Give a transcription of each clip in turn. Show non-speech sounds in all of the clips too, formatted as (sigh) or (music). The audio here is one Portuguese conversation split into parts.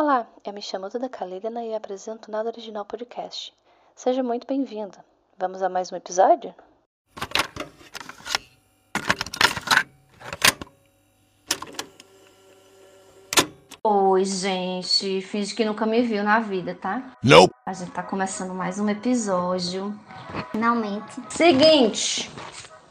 Olá, eu me chamo Duda Kalilina e apresento o Nada Original Podcast. Seja muito bem-vindo. Vamos a mais um episódio? Oi, gente. Finge que nunca me viu na vida, tá? Nope. A gente tá começando mais um episódio. Finalmente. Seguinte,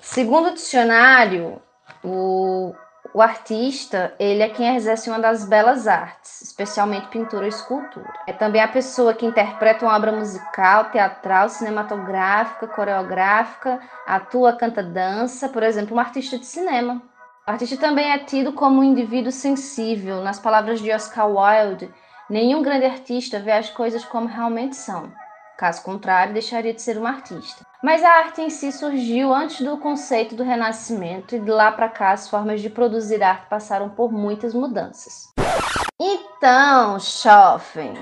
segundo o dicionário, o, o artista, ele é quem exerce uma das belas artes, especialmente pintura ou escultura. É também a pessoa que interpreta uma obra musical, teatral, cinematográfica, coreográfica, atua, canta, dança, por exemplo, um artista de cinema. O artista também é tido como um indivíduo sensível. Nas palavras de Oscar Wilde, nenhum grande artista vê as coisas como realmente são. Caso contrário, deixaria de ser um artista. Mas a arte em si surgiu antes do conceito do Renascimento e de lá para cá as formas de produzir arte passaram por muitas mudanças. Então, Schoffen,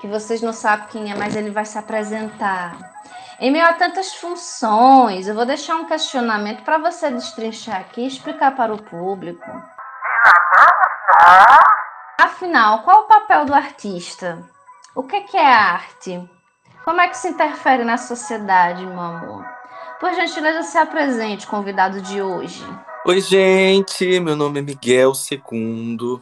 que vocês não sabem quem é, mas ele vai se apresentar. Em meio a tantas funções, eu vou deixar um questionamento para você destrinchar aqui e explicar para o público. Afinal, qual o papel do artista? O que é arte? Como é que se interfere na sociedade, meu amor? Por gentileza, se apresente, convidado de hoje. Oi, gente, meu nome é Miguel Segundo.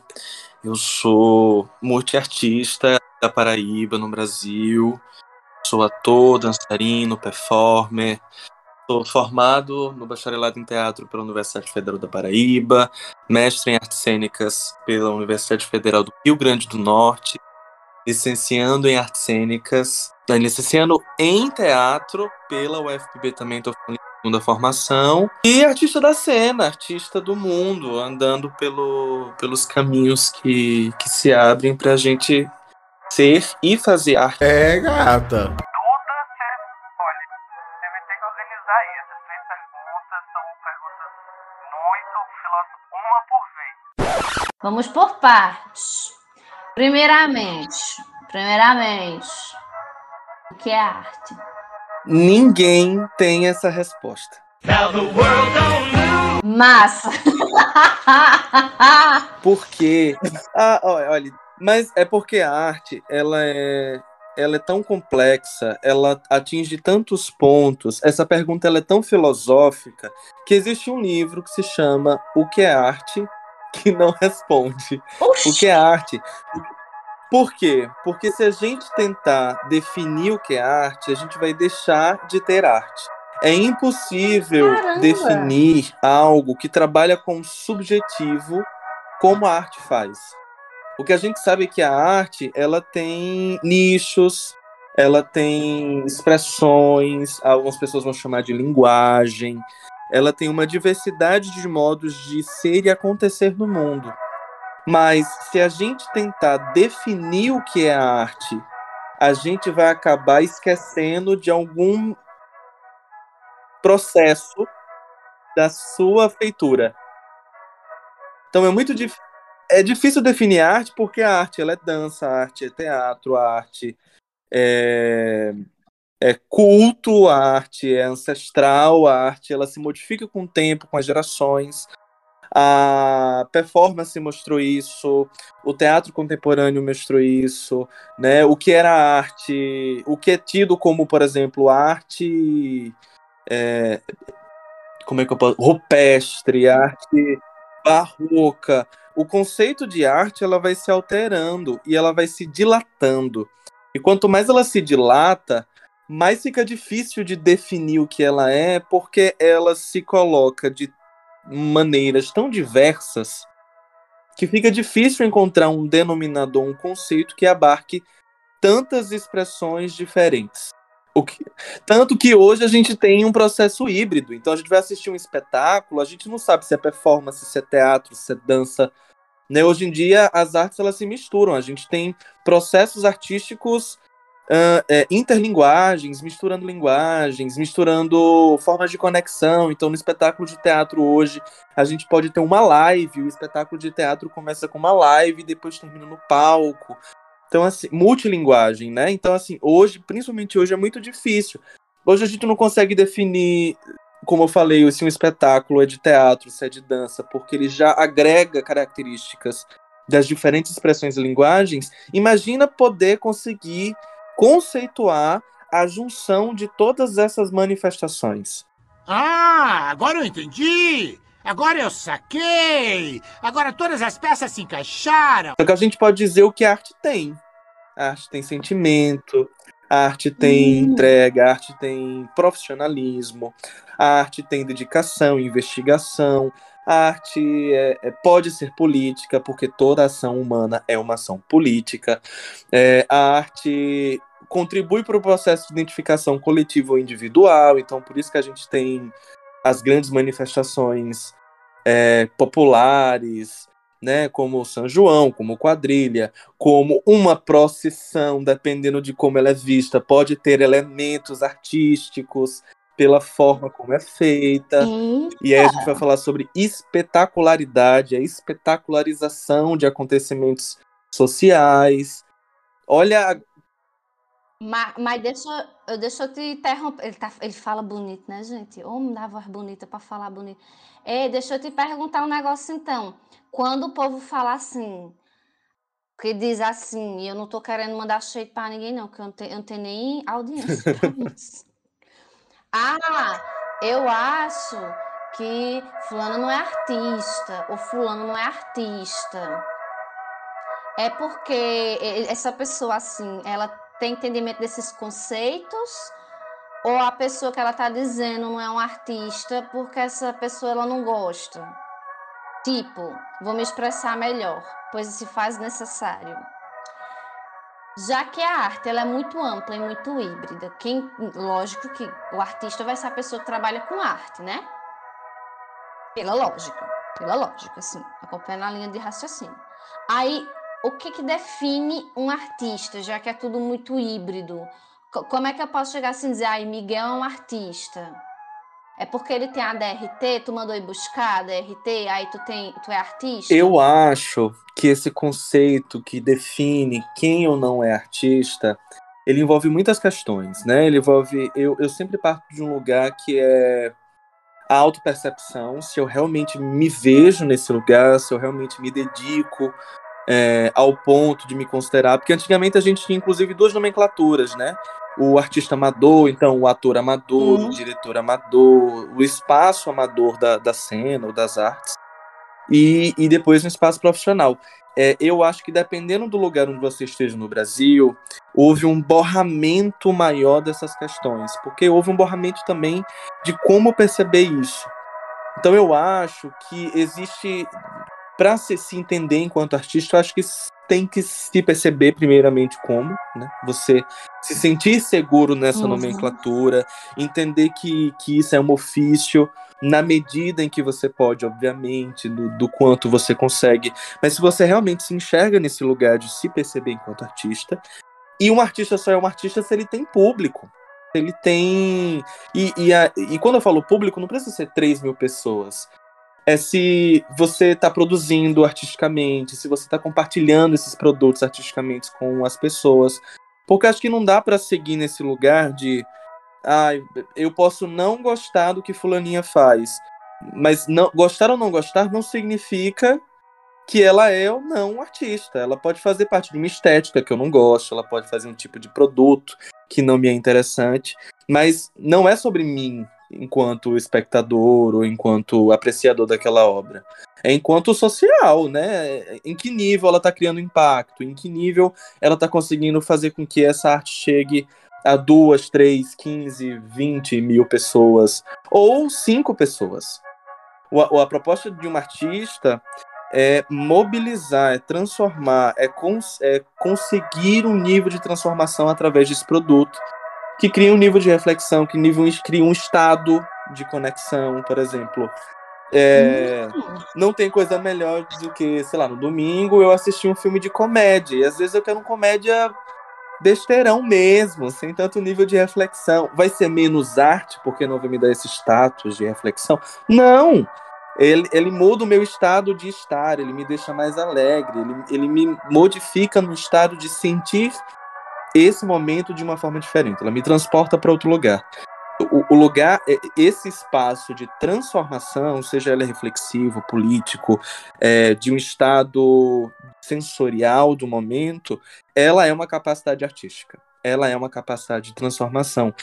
Eu sou multiartista da Paraíba, no Brasil. Sou ator, dançarino, performer. Sou formado no bacharelado em teatro pela Universidade Federal da Paraíba, mestre em artes cênicas pela Universidade Federal do Rio Grande do Norte, licenciando em artes cênicas, licenciando em teatro pela UFPB também, estou falando segunda formação, e artista da cena, artista do mundo, andando pelo, pelos caminhos que, que se abrem para a gente ser e fazer arte. É, gata. Duda, você, olha, você vai ter que organizar isso. As três perguntas são perguntas muito filosóficas, uma por vez. Vamos por partes. Primeiramente, primeiramente, o que é arte? Ninguém tem essa resposta. Massa! (laughs) Porque, ah, olha, mas é porque a arte, ela é, ela é tão complexa, ela atinge tantos pontos, essa pergunta ela é tão filosófica, que existe um livro que se chama O que é arte, que não responde. O que é arte? Por quê? Porque se a gente tentar definir o que é arte, a gente vai deixar de ter arte. É impossível Caramba! definir algo que trabalha com o subjetivo como a arte faz. O que a gente sabe é que a arte, ela tem nichos, ela tem expressões, algumas pessoas vão chamar de linguagem, ela tem uma diversidade de modos de ser e acontecer no mundo. Mas se a gente tentar definir o que é a arte, a gente vai acabar esquecendo de algum processo da sua feitura. Então é muito difícil. É difícil definir arte porque a arte ela é dança, a arte é teatro, a arte é, é culto, a arte é ancestral, a arte ela se modifica com o tempo, com as gerações. A performance mostrou isso, o teatro contemporâneo mostrou isso, né? O que era arte, o que é tido como, por exemplo, arte é, como é que eu posso, rupestre, arte barroca. O conceito de arte ela vai se alterando e ela vai se dilatando. E quanto mais ela se dilata, mais fica difícil de definir o que ela é, porque ela se coloca de maneiras tão diversas que fica difícil encontrar um denominador, um conceito que abarque tantas expressões diferentes. O que... Tanto que hoje a gente tem um processo híbrido. Então a gente vai assistir um espetáculo, a gente não sabe se é performance, se é teatro, se é dança. Né? Hoje em dia as artes elas se misturam. A gente tem processos artísticos uh, é, interlinguagens, misturando linguagens, misturando formas de conexão. Então no espetáculo de teatro hoje a gente pode ter uma live. O espetáculo de teatro começa com uma live e depois termina no palco. Então, assim, multilinguagem, né? Então, assim, hoje, principalmente hoje, é muito difícil. Hoje a gente não consegue definir, como eu falei, se um espetáculo é de teatro, se é de dança, porque ele já agrega características das diferentes expressões e linguagens, imagina poder conseguir conceituar a junção de todas essas manifestações. Ah, agora eu entendi! Agora eu saquei! Agora todas as peças se encaixaram! Então a gente pode dizer o que a arte tem. A arte tem sentimento, a arte tem hum. entrega, a arte tem profissionalismo, a arte tem dedicação, investigação, a arte é, é, pode ser política, porque toda ação humana é uma ação política. É, a arte contribui para o processo de identificação coletiva ou individual, então por isso que a gente tem as grandes manifestações é, populares, né, como São João, como quadrilha, como uma procissão, dependendo de como ela é vista, pode ter elementos artísticos pela forma como é feita. Eita. E aí a gente vai falar sobre espetacularidade, a espetacularização de acontecimentos sociais. Olha mas, mas deixa, eu, deixa eu te interromper. Ele, tá, ele fala bonito, né, gente? Ou me dá voz bonita para falar bonito. Ei, deixa eu te perguntar um negócio então. Quando o povo fala assim, que diz assim, e eu não tô querendo mandar cheio para ninguém, não, que eu não, te, eu não tenho nem audiência pra (laughs) isso. ah, eu acho que fulano não é artista, ou fulano não é artista. É porque essa pessoa assim, ela tem entendimento desses conceitos ou a pessoa que ela está dizendo não é um artista porque essa pessoa ela não gosta. Tipo, vou me expressar melhor, pois se faz necessário. Já que a arte ela é muito ampla e muito híbrida, quem, lógico que o artista vai ser a pessoa que trabalha com arte, né? Pela lógica, pela lógica, assim, acompanhando a linha de raciocínio. Aí o que, que define um artista, já que é tudo muito híbrido? Como é que eu posso chegar assim e dizer, ai, Miguel é um artista? É porque ele tem a DRT, tu mandou ir buscar a DRT, aí tu, tem, tu é artista? Eu acho que esse conceito que define quem ou não é artista, ele envolve muitas questões, né? Ele envolve. Eu, eu sempre parto de um lugar que é a autopercepção, se eu realmente me vejo nesse lugar, se eu realmente me dedico é, ao ponto de me considerar, porque antigamente a gente tinha inclusive duas nomenclaturas, né? O artista amador, então o ator amador, uhum. o diretor amador, o espaço amador da, da cena ou das artes, e, e depois um espaço profissional. É, eu acho que dependendo do lugar onde você esteja no Brasil, houve um borramento maior dessas questões, porque houve um borramento também de como perceber isso. Então eu acho que existe para se, se entender enquanto artista, eu acho que tem que se perceber primeiramente como, né? Você se sentir seguro nessa uhum. nomenclatura, entender que, que isso é um ofício na medida em que você pode, obviamente, do, do quanto você consegue. Mas se você realmente se enxerga nesse lugar de se perceber enquanto artista, e um artista só é um artista se ele tem público. Ele tem. E, e, a, e quando eu falo público, não precisa ser 3 mil pessoas é se você está produzindo artisticamente, se você está compartilhando esses produtos artisticamente com as pessoas. Porque acho que não dá para seguir nesse lugar de. Ah, eu posso não gostar do que Fulaninha faz. Mas não, gostar ou não gostar não significa que ela é ou não um artista. Ela pode fazer parte de uma estética que eu não gosto, ela pode fazer um tipo de produto que não me é interessante, mas não é sobre mim, enquanto espectador ou enquanto apreciador daquela obra. É enquanto social, né? Em que nível ela está criando impacto? Em que nível ela está conseguindo fazer com que essa arte chegue a duas, três, quinze, vinte mil pessoas ou cinco pessoas? O, a proposta de um artista é mobilizar, é transformar, é, cons é conseguir um nível de transformação através desse produto que cria um nível de reflexão, que nível, cria um estado de conexão, por exemplo. É. Não tem coisa melhor do que, sei lá, no domingo eu assisti um filme de comédia. E às vezes eu quero uma comédia besteirão mesmo, sem tanto nível de reflexão. Vai ser menos arte porque não vai me dar esse status de reflexão? Não! Ele, ele muda o meu estado de estar, ele me deixa mais alegre, ele, ele me modifica no estado de sentir esse momento de uma forma diferente. Ela me transporta para outro lugar. o, o lugar, é, esse espaço de transformação, seja ele reflexivo, político, é, de um estado sensorial do momento, ela é uma capacidade artística. Ela é uma capacidade de transformação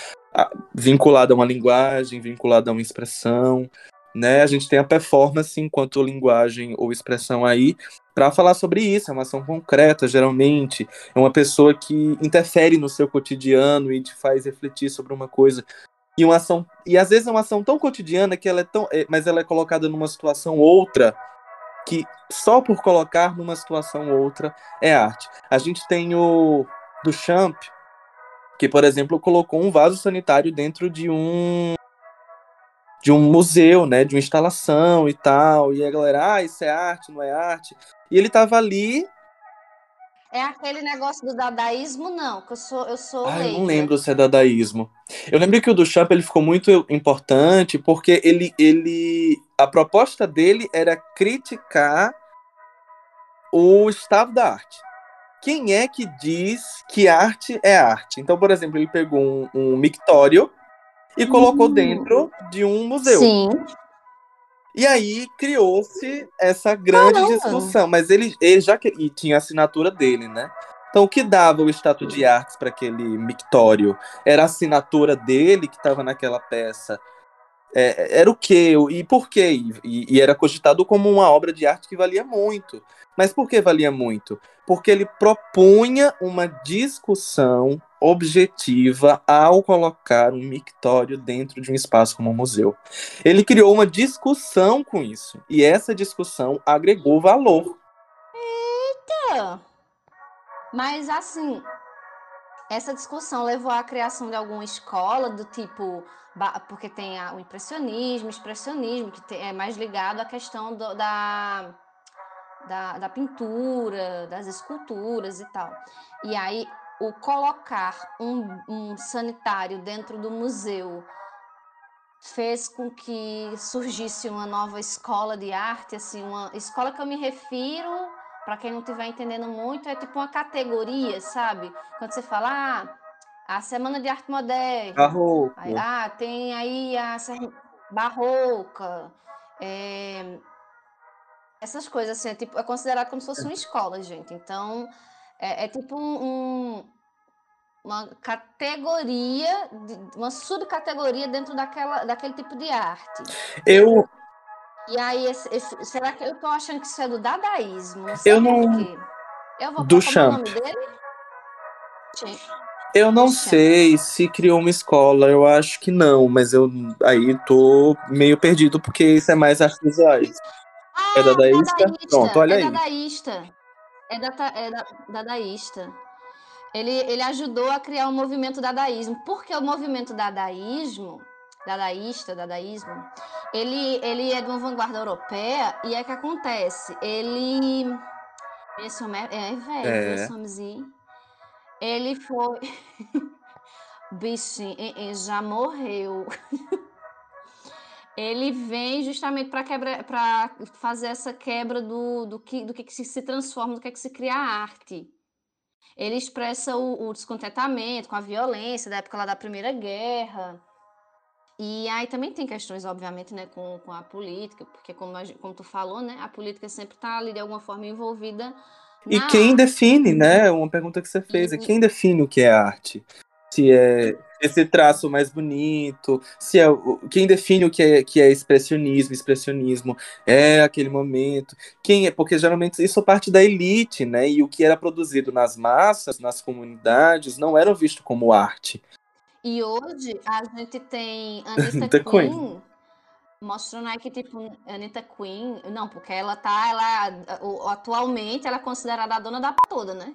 vinculada a uma linguagem, vinculada a uma expressão, né? A gente tem a performance enquanto linguagem ou expressão aí para falar sobre isso. É uma ação concreta, geralmente. É uma pessoa que interfere no seu cotidiano e te faz refletir sobre uma coisa. E uma ação e às vezes é uma ação tão cotidiana que ela é tão, é, mas ela é colocada numa situação outra que só por colocar numa situação outra é arte. A gente tem o do Champ, que por exemplo colocou um vaso sanitário dentro de um de um museu, né, de uma instalação e tal, e a galera, ah, isso é arte, não é arte. E ele tava ali. É aquele negócio do dadaísmo, não, que eu sou, eu sou. Ah, eu não lembro se é dadaísmo. Eu lembro que o do Champ ele ficou muito importante porque ele, ele, a proposta dele era criticar o estado da arte. Quem é que diz que arte é arte? Então, por exemplo, ele pegou um, um mictório e colocou hum. dentro de um museu. Sim. E aí criou-se essa grande Caramba. discussão, mas ele, ele já que, e tinha a assinatura dele, né? Então o que dava o status de artes para aquele mictório era a assinatura dele que estava naquela peça. É, era o quê? E por quê? E, e era cogitado como uma obra de arte que valia muito. Mas por que valia muito? Porque ele propunha uma discussão objetiva ao colocar um mictório dentro de um espaço como um museu. Ele criou uma discussão com isso, e essa discussão agregou valor. Eita! Mas assim, essa discussão levou à criação de alguma escola do tipo, porque tem o impressionismo, expressionismo, que é mais ligado à questão do, da, da, da pintura, das esculturas e tal. E aí o colocar um, um sanitário dentro do museu fez com que surgisse uma nova escola de arte, assim, uma escola que eu me refiro, para quem não estiver entendendo muito, é tipo uma categoria, sabe? Quando você fala, ah, a Semana de Arte Moderna, Barroco. Aí, ah, tem aí a Barroca, é... essas coisas, assim, é, tipo, é considerado como se fosse uma escola, gente. Então, é, é tipo um, um, uma categoria, uma subcategoria dentro daquela, daquele tipo de arte. Eu. E aí, esse, esse, será que eu tô achando que isso é do dadaísmo? Não eu não. Eu vou do Champ. o nome dele? Eu não sei se criou uma escola, eu acho que não, mas eu aí tô meio perdido porque isso é mais artes visuais. Ah, é dadaísta? dadaísta? Pronto, olha é aí. Dadaísta. É, data, é da, dadaísta. Ele, ele ajudou a criar o movimento dadaísmo. Porque o movimento dadaísmo, dadaísta, dadaísmo, ele, ele é de uma vanguarda europeia e é que acontece. Ele. Esse homem é, é velho, é. esse homenzinho. Ele foi. (laughs) Bichinho, já morreu. (laughs) ele vem justamente para quebra para fazer essa quebra do, do que do que se transforma, do que, é que se cria a arte. Ele expressa o, o, descontentamento com a violência da época lá da Primeira Guerra. E aí também tem questões, obviamente, né, com, com a política, porque como, como tu falou, né, a política sempre está ali de alguma forma envolvida. E quem define, né? Uma pergunta que você fez, é quem define o que é arte? Se é esse traço mais bonito, se é quem define o que é, que é expressionismo, expressionismo é aquele momento, quem é, porque geralmente isso é parte da elite, né? E o que era produzido nas massas, nas comunidades, não era visto como arte. E hoje a gente tem (laughs) Anitta Queen, Queen, mostrando aí que tipo Anitta Queen, não, porque ela tá, ela atualmente ela é considerada a dona da toda, né?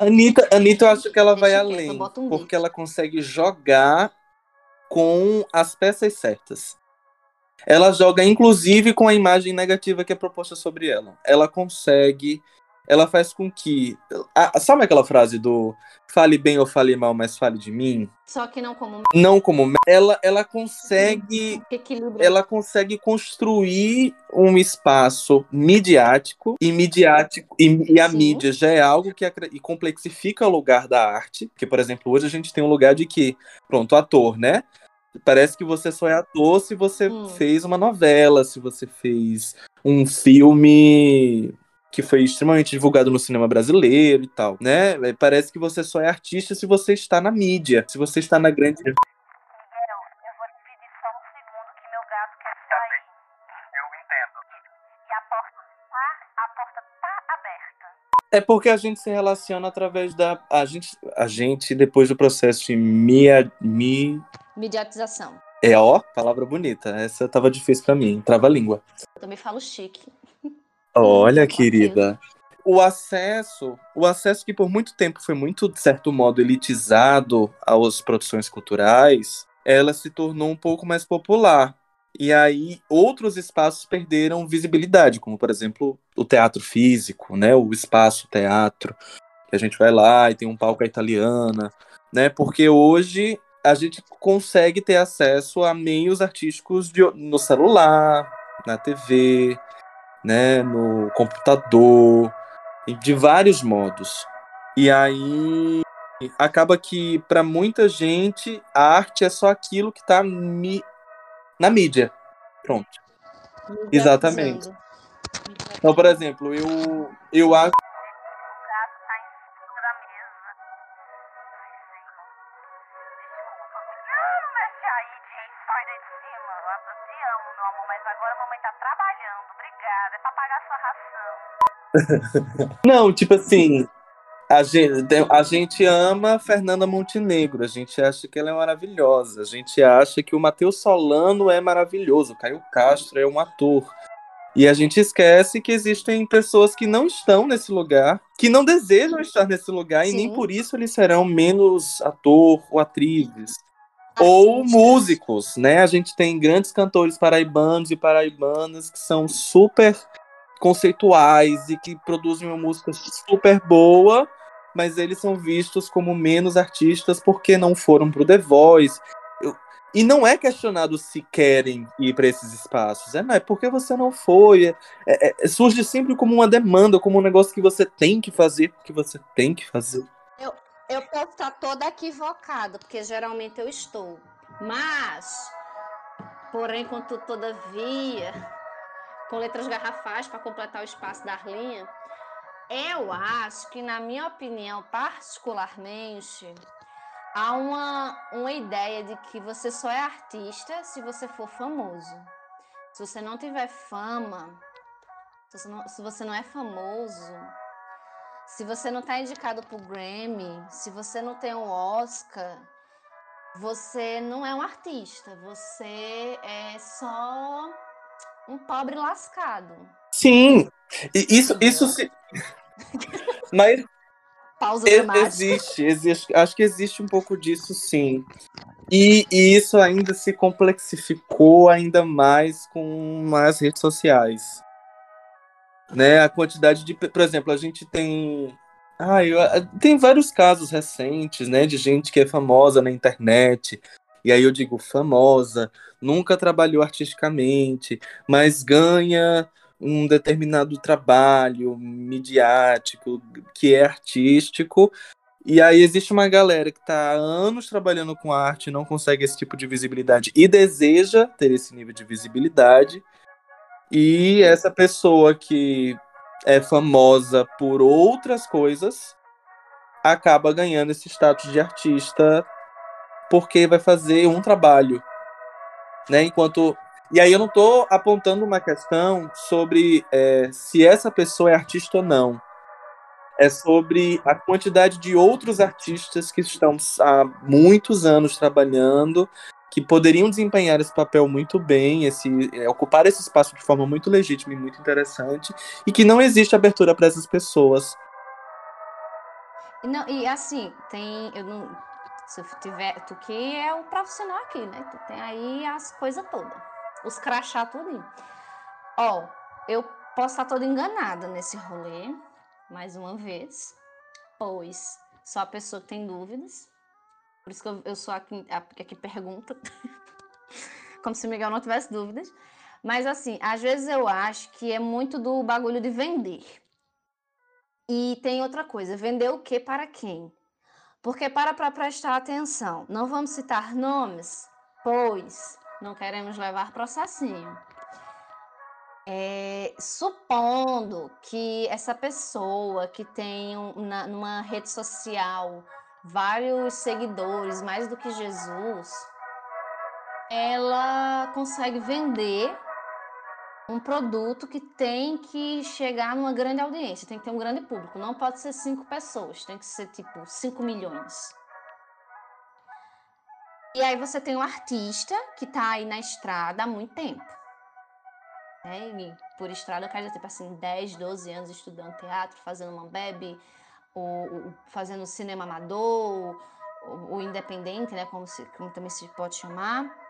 Anitta, Anitta, eu acho que ela vai além, porque ela consegue jogar com as peças certas. Ela joga, inclusive, com a imagem negativa que é proposta sobre ela. Ela consegue. Ela faz com que. Ah, sabe aquela frase do fale bem ou fale mal, mas fale de mim? Só que não como. Não como. Ela, ela consegue. Ela consegue construir um espaço midiático e midiático. E, e a Sim. mídia já é algo que e complexifica o lugar da arte. Porque, por exemplo, hoje a gente tem um lugar de que, pronto, ator, né? Parece que você só é ator se você Hum. fez uma novela, se você fez um filme que foi extremamente divulgado no cinema brasileiro e tal, né? É, Parece que você só é artista se você está na mídia, se você está na grande. Miguel, eu vou te pedir só um segundo que meu gato quer sair. Eu entendo. E a porta tá, a porta tá aberta. É porque a gente se relaciona através da. A gente, a gente depois do processo de mia, mi. Mediatização. É, ó, palavra bonita. Essa tava difícil pra mim, trava a língua. Eu também falo chique. Olha, querida. O acesso, o acesso que por muito tempo foi muito, de certo modo, elitizado às produções culturais, ela se tornou um pouco mais popular. E aí outros espaços perderam visibilidade, como por exemplo o teatro físico, né? O espaço teatro, que a gente vai lá e tem um palco à italiana, né? Porque hoje a gente consegue ter acesso a meios artísticos de- no celular, na TV, né, no computador, de vários modos. E aí acaba que para muita gente a arte é só aquilo que está na mídia. Pronto. Exatamente. Então, por exemplo, eu eu acho Não, tipo assim, a gente, a gente ama Fernanda Montenegro, a gente acha que ela é maravilhosa, a gente acha que o Matheus Solano é maravilhoso, o Caio Castro é um ator. E a gente esquece que existem pessoas que não estão nesse lugar, que não desejam estar nesse lugar, e nem Sim. por isso eles serão menos ator ou atrizes. Ou Artistas. músicos, né? A gente tem grandes cantores paraibanos e paraibanas que são super conceituais e que produzem uma música super boa, mas eles são vistos como menos artistas porque não foram pro The Voice. Eu- E não é questionado se querem ir para esses espaços, é, não, é porque você não foi. É- é- é- surge sempre como uma demanda, como um negócio que você tem que fazer, porque você tem que fazer. Eu posso estar toda equivocada, porque geralmente eu estou. Mas, porém, contudo, todavia, com letras garrafais para completar o espaço da linha, eu acho que, na minha opinião, particularmente, há uma, uma ideia de que você só é artista se você for famoso. Se você não tiver fama, se você não, se você não é famoso, se você não está indicado pro Grammy, se você não tem um Oscar, você não é um artista, você é só um pobre lascado. Sim, e isso, isso se. (laughs) Mas Pausa. Existe, existe, acho que existe um pouco disso sim. E, e isso ainda se complexificou ainda mais com as redes sociais. Né, a quantidade de, por exemplo, a gente tem ah, eu- tem vários casos recentes, né, de gente que é famosa na internet. E aí eu digo famosa, nunca trabalhou artisticamente, mas ganha um determinado trabalho midiático que é artístico. E aí existe uma galera que está há anos trabalhando com arte, não consegue esse tipo de visibilidade e deseja ter esse nível de visibilidade. E essa pessoa que é famosa por outras coisas acaba ganhando esse status de artista porque vai fazer um trabalho, né? Enquanto e aí eu não estou apontando uma questão sobre é, se essa pessoa é artista ou não. É sobre a quantidade de outros artistas que estão há muitos anos trabalhando, que poderiam desempenhar esse papel muito bem, esse, é, ocupar esse espaço de forma muito legítima e muito interessante, e que não existe abertura para essas pessoas. Não, e assim, tem. Eu não, se tiver. Tu que é o profissional aqui, né? Tu tem aí as coisas todas. Os crachá tudinho. Ó, eu posso estar toda enganada nesse rolê, mais uma vez, pois sou a pessoa que tem dúvidas. Por isso que eu, eu sou a que, a, a que pergunta. (laughs) Como se Miguel não tivesse dúvidas. Mas assim, às vezes eu acho que é muito do bagulho de vender. E tem outra coisa, vender o que para quem? Porque para para prestar atenção, não vamos citar nomes, Pois, não queremos levar processinho. É, supondo que essa pessoa que tem um, na, numa rede social vários seguidores, mais do que Jesus, ela consegue vender um produto que tem que chegar numa grande audiência, tem que ter um grande público. Não pode ser cinco pessoas, tem que ser tipo cinco milhões. E aí você tem um artista que está aí na estrada há muito tempo. Né? E por estrada eu quero tipo assim, 10, 12 anos estudando teatro, fazendo uma bebe, ou, fazendo cinema amador, o independente, né? Como, se, como também se pode chamar.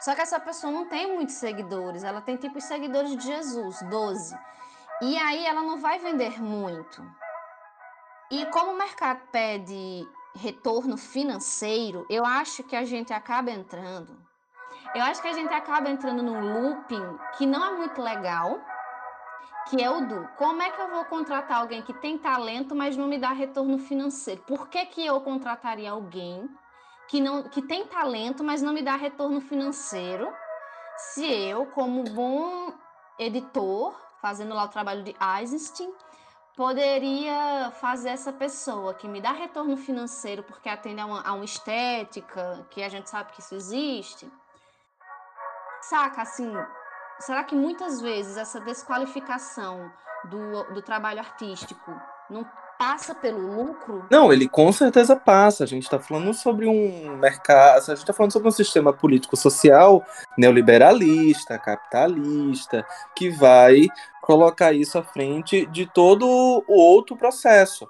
Só que essa pessoa não tem muitos seguidores, ela tem tipo os seguidores de Jesus, 12. E aí ela não vai vender muito. E como o mercado pede retorno financeiro, eu acho que a gente acaba entrando. Eu acho que a gente acaba entrando num looping que não é muito legal, que é o do como é que eu vou contratar alguém que tem talento, mas não me dá retorno financeiro? Por que, que eu contrataria alguém que, não, que tem talento, mas não me dá retorno financeiro, se eu, como bom editor, fazendo lá o trabalho de Eisenstein, poderia fazer essa pessoa que me dá retorno financeiro porque atende a uma, a uma estética, que a gente sabe que isso existe. Saca, assim, será que muitas vezes essa desqualificação do, do trabalho artístico não passa pelo lucro? Não, ele com certeza passa. A gente está falando sobre um mercado, a gente está falando sobre um sistema político-social neoliberalista, capitalista, que vai colocar isso à frente de todo o outro processo.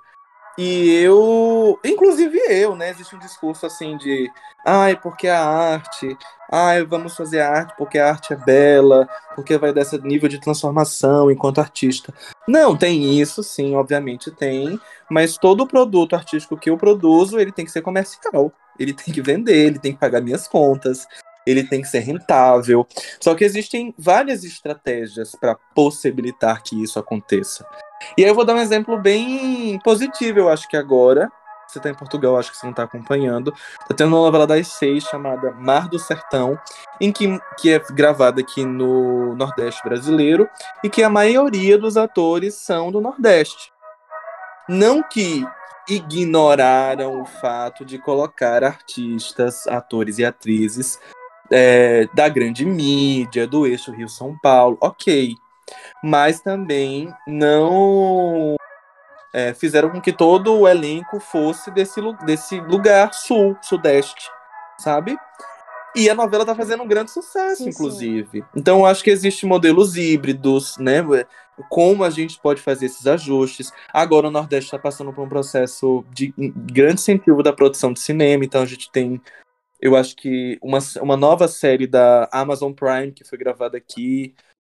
E eu, inclusive eu, né? Existe um discurso assim de, ai, porque a arte, ai, vamos fazer arte porque a arte é bela, porque vai dar esse nível de transformação enquanto artista. Não, tem isso, sim, obviamente tem, mas todo produto artístico que eu produzo, ele tem que ser comercial. Ele tem que vender, ele tem que pagar minhas contas, ele tem que ser rentável. Só que existem várias estratégias para possibilitar que isso aconteça. E aí eu vou dar um exemplo bem positivo, eu acho que agora. Você está em Portugal, acho que você não está acompanhando. Tá tendo uma novela das seis chamada Mar do Sertão, em que, que é gravada aqui no Nordeste brasileiro e que a maioria dos atores são do Nordeste. Não que ignoraram o fato de colocar artistas, atores e atrizes é, da grande mídia, do eixo Rio-São Paulo, ok mas também não é, fizeram com que todo o elenco fosse desse, desse lugar sul, sudeste, sabe? E a novela tá fazendo um grande sucesso, sim, inclusive. Sim. Então, eu acho que existem modelos híbridos, né? Como a gente pode fazer esses ajustes. Agora, o Nordeste está passando por um processo de grande incentivo da produção de cinema. Então, a gente tem, eu acho que, uma, uma nova série da Amazon Prime que foi gravada aqui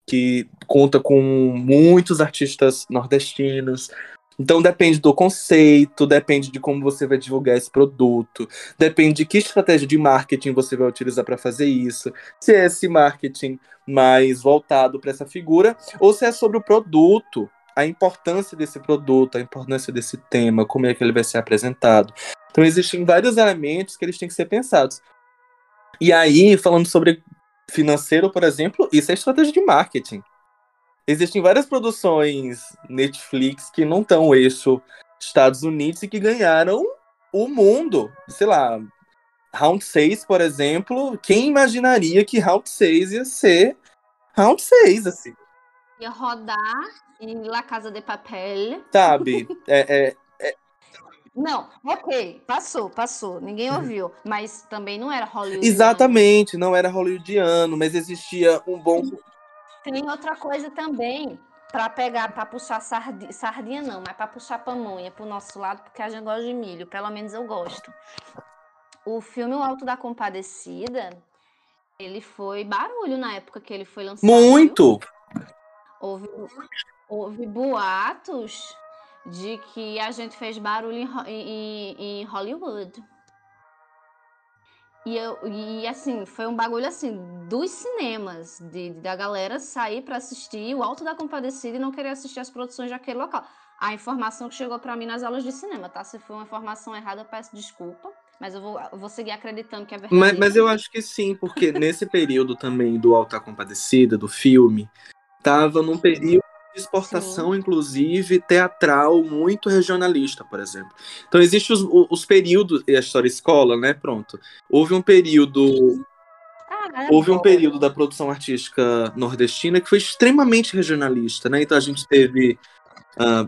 que conta com muitos artistas nordestinos. Então depende do conceito, depende de como você vai divulgar esse produto, depende de que estratégia de marketing você vai utilizar para fazer isso. Se é esse marketing mais voltado para essa figura ou se é sobre o produto, a importância desse produto, a importância desse tema, como é que ele vai ser apresentado. Então existem vários elementos que eles têm que ser pensados. E aí, falando sobre financeiro, por exemplo, isso é estratégia de marketing. Existem várias produções Netflix que não estão eixo Estados Unidos e que ganharam o mundo. Sei lá, Round 6, por exemplo, quem imaginaria que Round 6 ia ser Round 6, assim? Ia rodar em La Casa de Papel. Sabe? (laughs) É, é, não, ok, passou, passou, ninguém uhum. ouviu, mas também não era Hollywood. Exatamente, não era hollywoodiano, mas existia um bom. Tem outra coisa também, para pegar, para puxar sardinha, sardinha não, mas para puxar pamonha pro nosso lado, porque a gente gosta de milho, pelo menos eu gosto. O filme O Alto da Compadecida, ele foi barulho na época que ele foi lançado. Muito! Houve, houve boatos de que a gente fez barulho em, em, em Hollywood. E, eu, e assim, foi um bagulho assim, dos cinemas, de, da galera sair para assistir o Alto da Compadecida e não querer assistir as produções daquele local. A informação que chegou para mim nas aulas de cinema, tá? Se foi uma informação errada, eu peço desculpa. Mas eu vou, eu vou seguir acreditando que é verdade. Mas, mas eu acho que sim, porque nesse período também do Alta Compadecida, do filme, tava num período exportação, inclusive, teatral muito regionalista, por exemplo. Então, existem os, os períodos, e a história escola, né? Pronto. Houve um período Ah, Houve um período da produção artística nordestina que foi extremamente regionalista, né? Então a gente teve ah,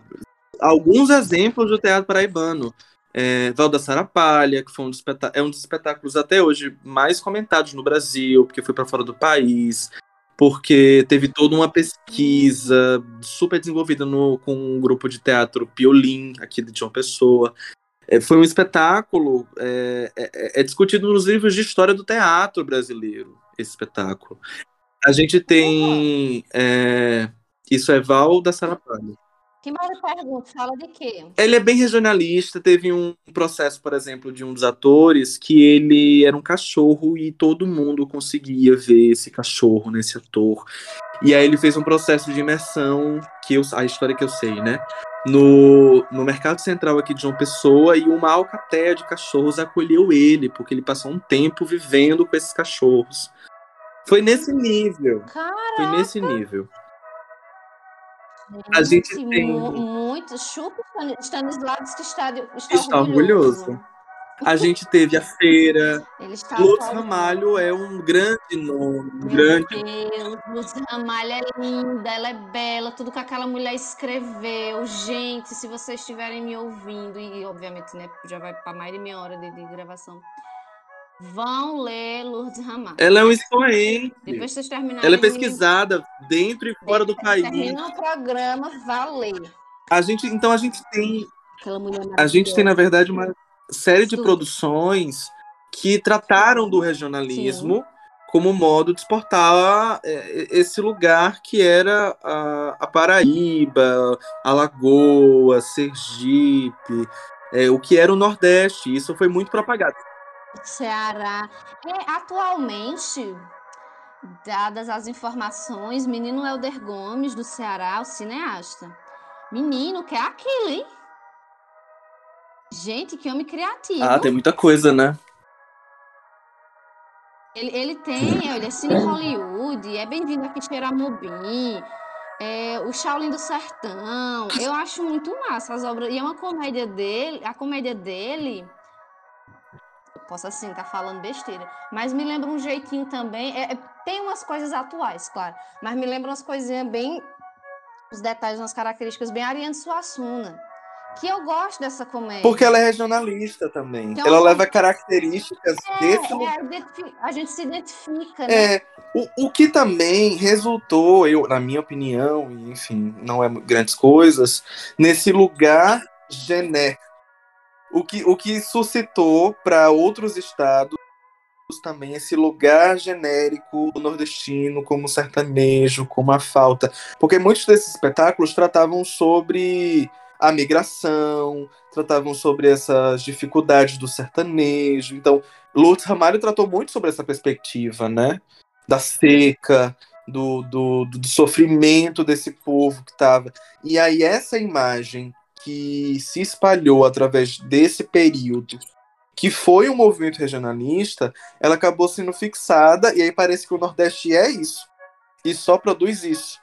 alguns exemplos do teatro paraibano. É, Val da Sarapalha, que foi um é um dos espetáculos até hoje mais comentados no Brasil, porque foi para fora do país, porque teve toda uma pesquisa super desenvolvida no- com um grupo de teatro Piolim, aqui de João Pessoa. É, foi um espetáculo, é, é- é discutido nos livros de história do teatro brasileiro, esse espetáculo. A gente tem. é, isso é Val da Sarapalha. Que mal eu pergunto, fala de quê? Ele é bem regionalista. Teve um processo, por exemplo, de um dos atores que ele era um cachorro e todo mundo conseguia ver esse cachorro nesse ator. E aí ele fez um processo de imersão, que eu, a história que eu sei, né? No, no Mercado Central aqui de João Pessoa, e uma alcateia de cachorros acolheu ele, porque ele passou um tempo vivendo com esses cachorros. Foi nesse nível. Cara, Foi nesse nível. A gente tem- mu- muito. Chupa Stan- Stanislavski está, está, Está orgulhoso. orgulhoso. A (laughs) gente teve a feira. Orgulhoso. Ramalho é um grande nome, um Meu grande. Deus, Luz Ramalho é linda, ela é bela, tudo que aquela mulher escreveu. Gente, se vocês estiverem me ouvindo, e obviamente, né, já vai para mais de meia hora de, de gravação, vão ler Lourdes Ramalho. Ela é um expoente. Depois vocês terminarem. Ela é pesquisada dentro e fora do país. Termina o programa, vá ler. A gente, então a gente tem, a gente tem na verdade uma série de produções que trataram do regionalismo como modo de exportar é, esse lugar que era a, a Paraíba, Alagoas, Sergipe, é, o que era o Nordeste. Isso foi muito propagado. Ceará. É, atualmente, dadas as informações, menino Helder Gomes, do Ceará, o cineasta. Menino, que é aquilo, hein? Gente, que homem criativo. Ah, tem muita coisa, né? Ele, ele tem, ele é Cine Hollywood, é bem-vindo aqui Xeramobim, é, o Shaolin do Sertão. Eu acho muito massa as obras. E é uma comédia dele, a comédia dele. Posso assim, tá falando besteira. Mas me lembra um jeitinho também. é- é- tem umas coisas atuais, claro. Mas me lembra umas coisinhas bem. Os detalhes, umas características bem Ariane Suassuna. Que eu gosto dessa comédia. Porque ela é regionalista também. Então, ela leva características desse é, lugar. é, a gente se identifica, né? É, o, o que também resultou, eu, na minha opinião, e enfim, não é grandes coisas, nesse lugar genérico. O que, o que suscitou para outros estados também esse lugar genérico do nordestino, como sertanejo, como a falta. Porque muitos desses espetáculos tratavam sobre a migração, tratavam sobre essas dificuldades do sertanejo. Então, Lourdes Ramalho tratou muito sobre essa perspectiva, né? Da seca, do, do, do sofrimento desse povo que estava. E aí, essa imagem que se espalhou através desse período, que foi um movimento regionalista, ela acabou sendo fixada, e aí parece que o Nordeste é isso. E só produz isso.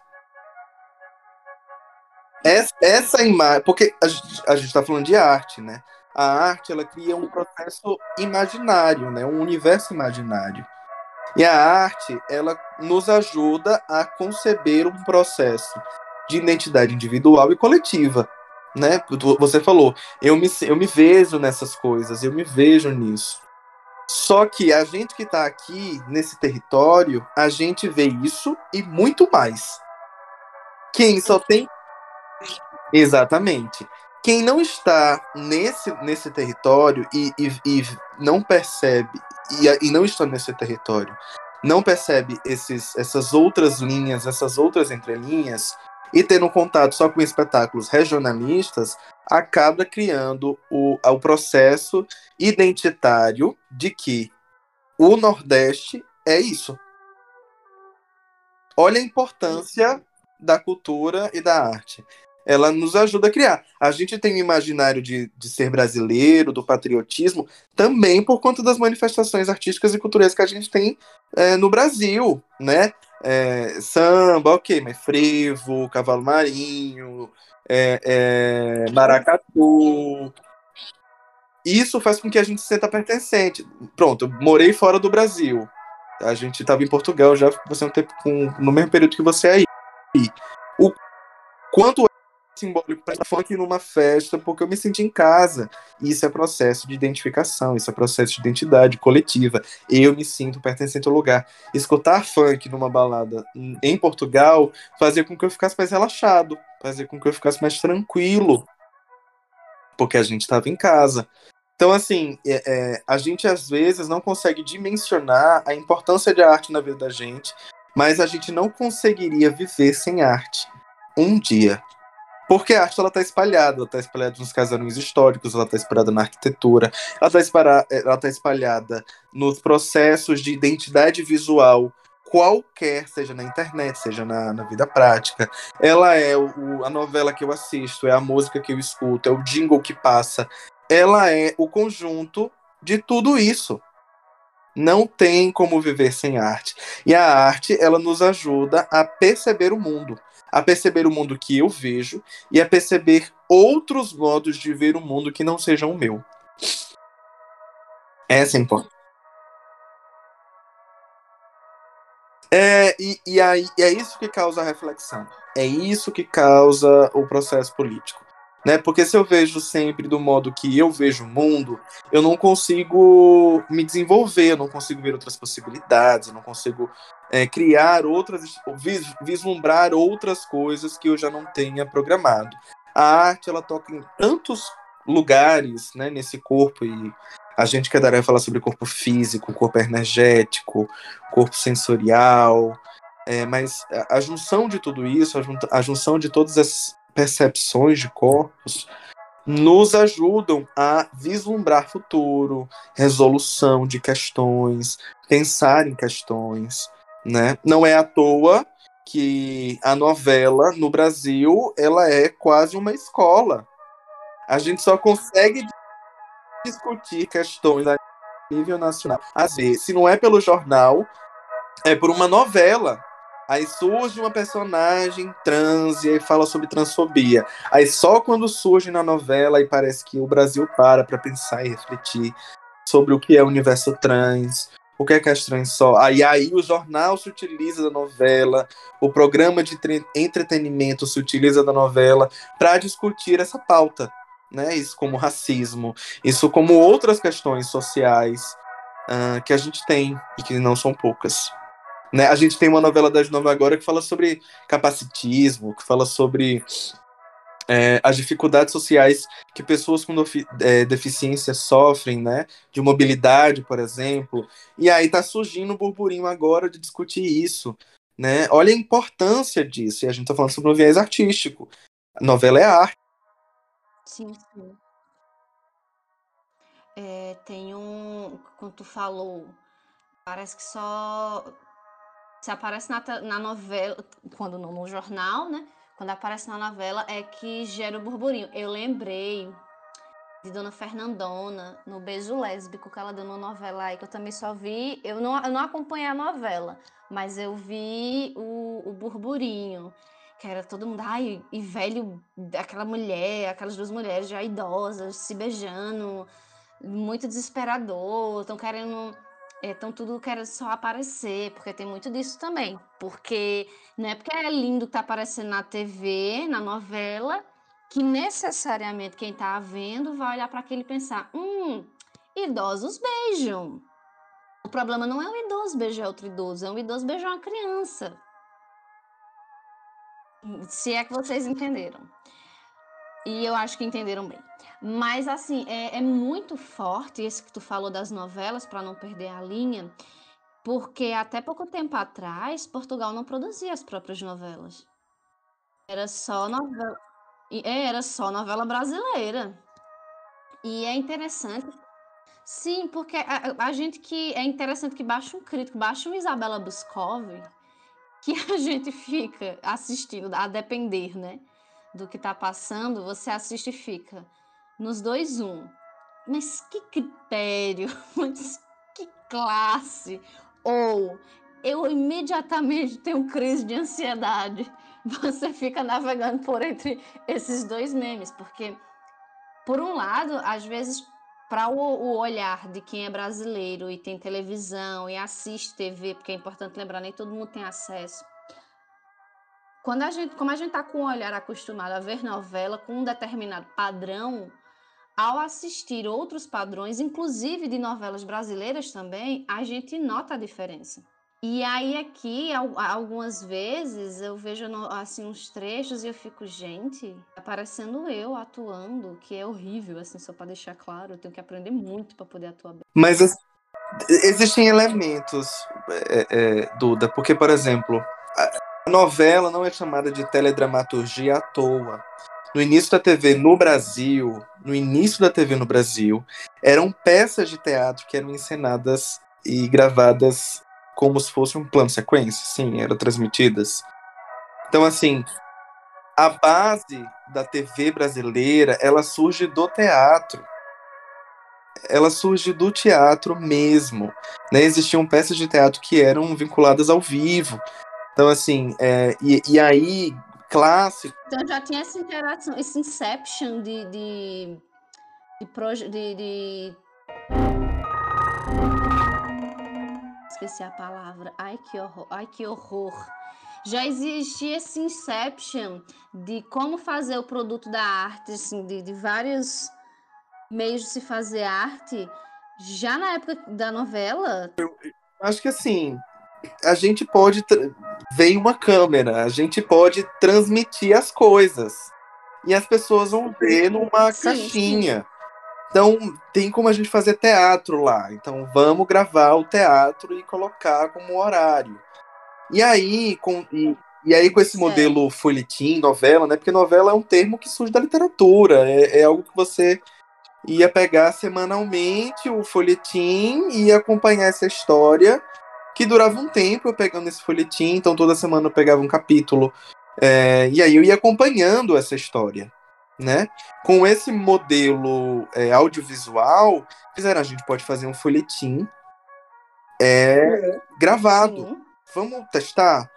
Essa, essa imagem. Porque a a gente tá falando de arte, né? A arte ela cria um processo imaginário, né? Um universo imaginário. E a arte ela nos ajuda a conceber um processo de identidade individual e coletiva, né? Você falou, eu me, eu me vejo nessas coisas, eu me vejo nisso. Só que a gente que está aqui nesse território, a gente vê isso e muito mais. Quem só tem Exatamente. Quem não está nesse, nesse território e, e, e não percebe, e, e não está nesse território, não percebe esses, essas outras linhas, essas outras entrelinhas, e tendo contato só com espetáculos regionalistas, acaba criando o, o processo identitário de que o Nordeste é isso. Olha a importância da cultura e da arte. ela nos ajuda a criar. A gente tem o imaginário de, de ser brasileiro, do patriotismo, também por conta das manifestações artísticas e culturais que a gente tem é, no Brasil, né? É, samba, ok, mas frevo, cavalo marinho, é, é, maracatu. Isso faz com que a gente se sinta pertencente. Pronto, eu morei fora do Brasil. A gente estava em Portugal já, você um tempo com, no mesmo período que você aí. O quanto simbólico para funk numa festa, porque eu me senti em casa. Isso é processo de identificação, isso é processo de identidade coletiva. Eu me sinto pertencente ao lugar. Escutar funk numa balada em Portugal fazia com que eu ficasse mais relaxado, fazia com que eu ficasse mais tranquilo, porque a gente estava em casa. Então, assim, é, é, a gente às vezes não consegue dimensionar a importância da arte na vida da gente, mas a gente não conseguiria viver sem arte um dia. Porque a arte ela está espalhada, ela está espalhada nos casarões históricos, ela está espalhada na arquitetura, ela está espalhada, ela tá espalhada nos processos de identidade visual, qualquer, seja na internet, seja na, na vida prática. Ela é o, a novela que eu assisto, é a música que eu escuto, é o jingle que passa. Ela é o conjunto de tudo isso. Não tem como viver sem arte. E a arte, ela nos ajuda a perceber o mundo a perceber o mundo que eu vejo e a perceber outros modos de ver o mundo que não sejam o meu. Essa é importante. É, e, e aí, é isso que causa a reflexão. É isso que causa o processo político. Né? Porque se eu vejo sempre do modo que eu vejo o mundo, eu não consigo me desenvolver, eu não consigo ver outras possibilidades, eu não consigo é, criar outras, vis, vislumbrar outras coisas que eu já não tenha programado. A arte ela toca em tantos lugares, né, nesse corpo e a gente quer dar falar sobre corpo físico, corpo energético, corpo sensorial, é, mas a, junção de tudo isso, a, a junção de todas essas percepções de corpos nos ajudam a vislumbrar futuro, resolução de questões, pensar em questões, né? Não é à toa que a novela no Brasil ela é quase uma escola. A gente só consegue discutir questões a nível nacional. Às vezes, se não é pelo jornal, é por uma novela. Aí surge uma personagem trans e aí fala sobre transfobia. Aí só quando surge na novela e parece que o Brasil para para pensar e refletir sobre o que é o universo trans, o que é que as trans só. Aí aí o jornal se utiliza da novela, o programa de entretenimento se utiliza da novela para discutir essa pauta, né? Isso como racismo, isso como outras questões sociais uh, que a gente tem e que não são poucas. Né? A gente tem uma novela das Nova agora que fala sobre capacitismo, que fala sobre é, as dificuldades sociais que pessoas com é, deficiência sofrem, né? De mobilidade, por exemplo. E aí está surgindo um burburinho agora de discutir isso. Né? Olha a importância disso. E a gente está falando sobre um viés artístico. A novela é arte. Sim, sim. É, tem um. Quando tu falou, parece que só se aparece na, na novela, quando no, jornal, né? Quando aparece na novela é que gera o burburinho. Eu lembrei de Dona Fernandona no Beijo Lésbico que ela deu na novela aí, que eu também só vi. Eu não, eu não acompanhei a novela, mas eu vi o, o burburinho. Que era todo mundo, ai, e velho, aquela mulher, aquelas duas mulheres já idosas, se beijando, muito desesperador, estão querendo então tudo quer só aparecer, porque tem muito disso também. Porque não é porque é lindo que tá aparecendo na TV, na novela, que necessariamente quem tá vendo vai olhar para aquilo e pensar: hum, idosos beijam. O problema não é o idoso beijar outro idoso, é um idoso beijar uma criança. Se é que vocês entenderam. E eu acho que entenderam bem. Mas, assim, é, é muito forte esse que tu falou das novelas, para não perder a linha, porque até pouco tempo atrás, Portugal não produzia as próprias novelas. Era só novela. É, era só novela brasileira. E é interessante. Sim, porque a, a gente que. É interessante que baixa um crítico, baixa um Isabela Boscov, que a (laughs) gente fica assistindo, a depender, né? do que está passando, você assiste e fica nos dois um. Mas que critério, (laughs) mas que classe! Ou eu imediatamente tenho crise de ansiedade. (laughs) Você fica navegando por entre esses dois memes, porque por um lado, às vezes para o, olhar de quem é brasileiro e tem televisão e assiste TV, porque é importante lembrar, nem todo mundo tem acesso. Quando a gente, como a gente está com o olhar acostumado a ver novela com um determinado padrão, ao assistir outros padrões, inclusive de novelas brasileiras também, a gente nota a diferença. E aí aqui, algumas vezes, eu vejo assim uns trechos e eu fico, gente, aparecendo eu atuando, que é horrível, assim, só para deixar claro, eu tenho que aprender muito para poder atuar bem. Mas existem elementos, é, é, Duda, porque, por exemplo, a novela não é chamada de teledramaturgia à toa. No início da TV no Brasil, no início da TV no Brasil, eram peças de teatro que eram encenadas e gravadas como se fosse um plano sequência, sim, eram transmitidas. Então, assim, a base da TV brasileira, ela surge do teatro. Ela surge do teatro mesmo. Né? Existiam peças de teatro que eram vinculadas ao vivo. Então, assim, é, e, e aí, clássico. Então já tinha essa interação, esse inception de, de, de, de, de esqueci a palavra. Ai que horror, ai que horror. Já existia esse inception de como fazer o produto da arte, assim, de, de vários meios de se fazer arte, já na época da novela. Eu acho que assim, a gente pode vem uma câmera, a gente pode transmitir as coisas e as pessoas vão ver numa sim, caixinha. Sim. Então, tem como a gente fazer teatro lá. Então, vamos gravar o teatro e colocar como horário. E aí, com, e, e aí, com esse modelo folhetim, novela, né? Porque novela é um termo que surge da literatura. É, é algo que você ia pegar semanalmente o folhetim e acompanhar essa história que durava um tempo eu pegando esse folhetim, então toda semana eu pegava um capítulo. É, e aí eu ia acompanhando essa história né? Com esse modelo é, audiovisual, fizeram, a gente pode fazer um folhetim é, gravado. Vamos testar?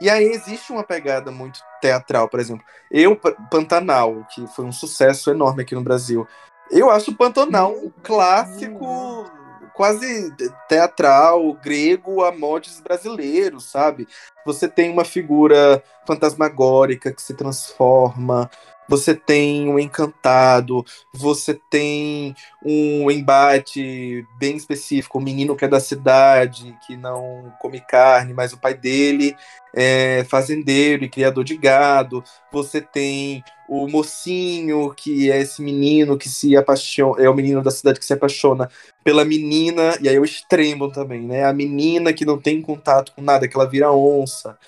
E aí existe uma pegada muito teatral, por exemplo. Eu, Pantanal, que foi um sucesso enorme aqui no Brasil. Eu acho Pantanal um clássico quase teatral, grego a modos brasileiros, sabe? Você tem uma figura fantasmagórica que se transforma, você tem um encantado, você tem um embate bem específico, o menino que é da cidade, que não come carne, mas o pai dele é fazendeiro e criador de gado. Você tem o mocinho, que é esse menino que se apaixona, é o menino da cidade que se apaixona pela menina, e aí é o extremo também, né? A menina que não tem contato com nada, que ela vira onça.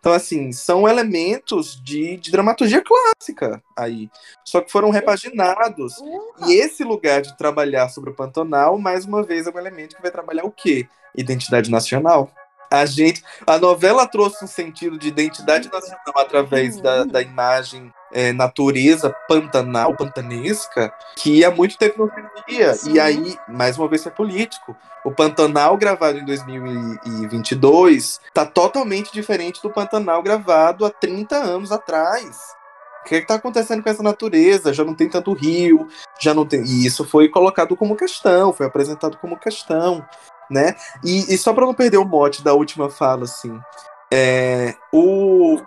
Então, assim, são elementos de, de dramaturgia clássica aí. Só que foram repaginados. Uhum. E esse lugar de trabalhar sobre o Pantanal, mais uma vez, é um elemento que vai trabalhar o quê? Identidade nacional. A gente. A novela trouxe um sentido de identidade nacional através uhum. da, da imagem é, natureza pantanal, pantanesca, que há muito tempo não vivia. E aí, mais uma vez, é político. O Pantanal gravado em 2022 tá totalmente diferente do Pantanal gravado há 30 anos atrás. O que está acontecendo com essa natureza? Já não tem tanto rio, já não tem. E isso foi colocado como questão, foi apresentado como questão, né? E, e só para não perder o mote da última fala, assim, é, o,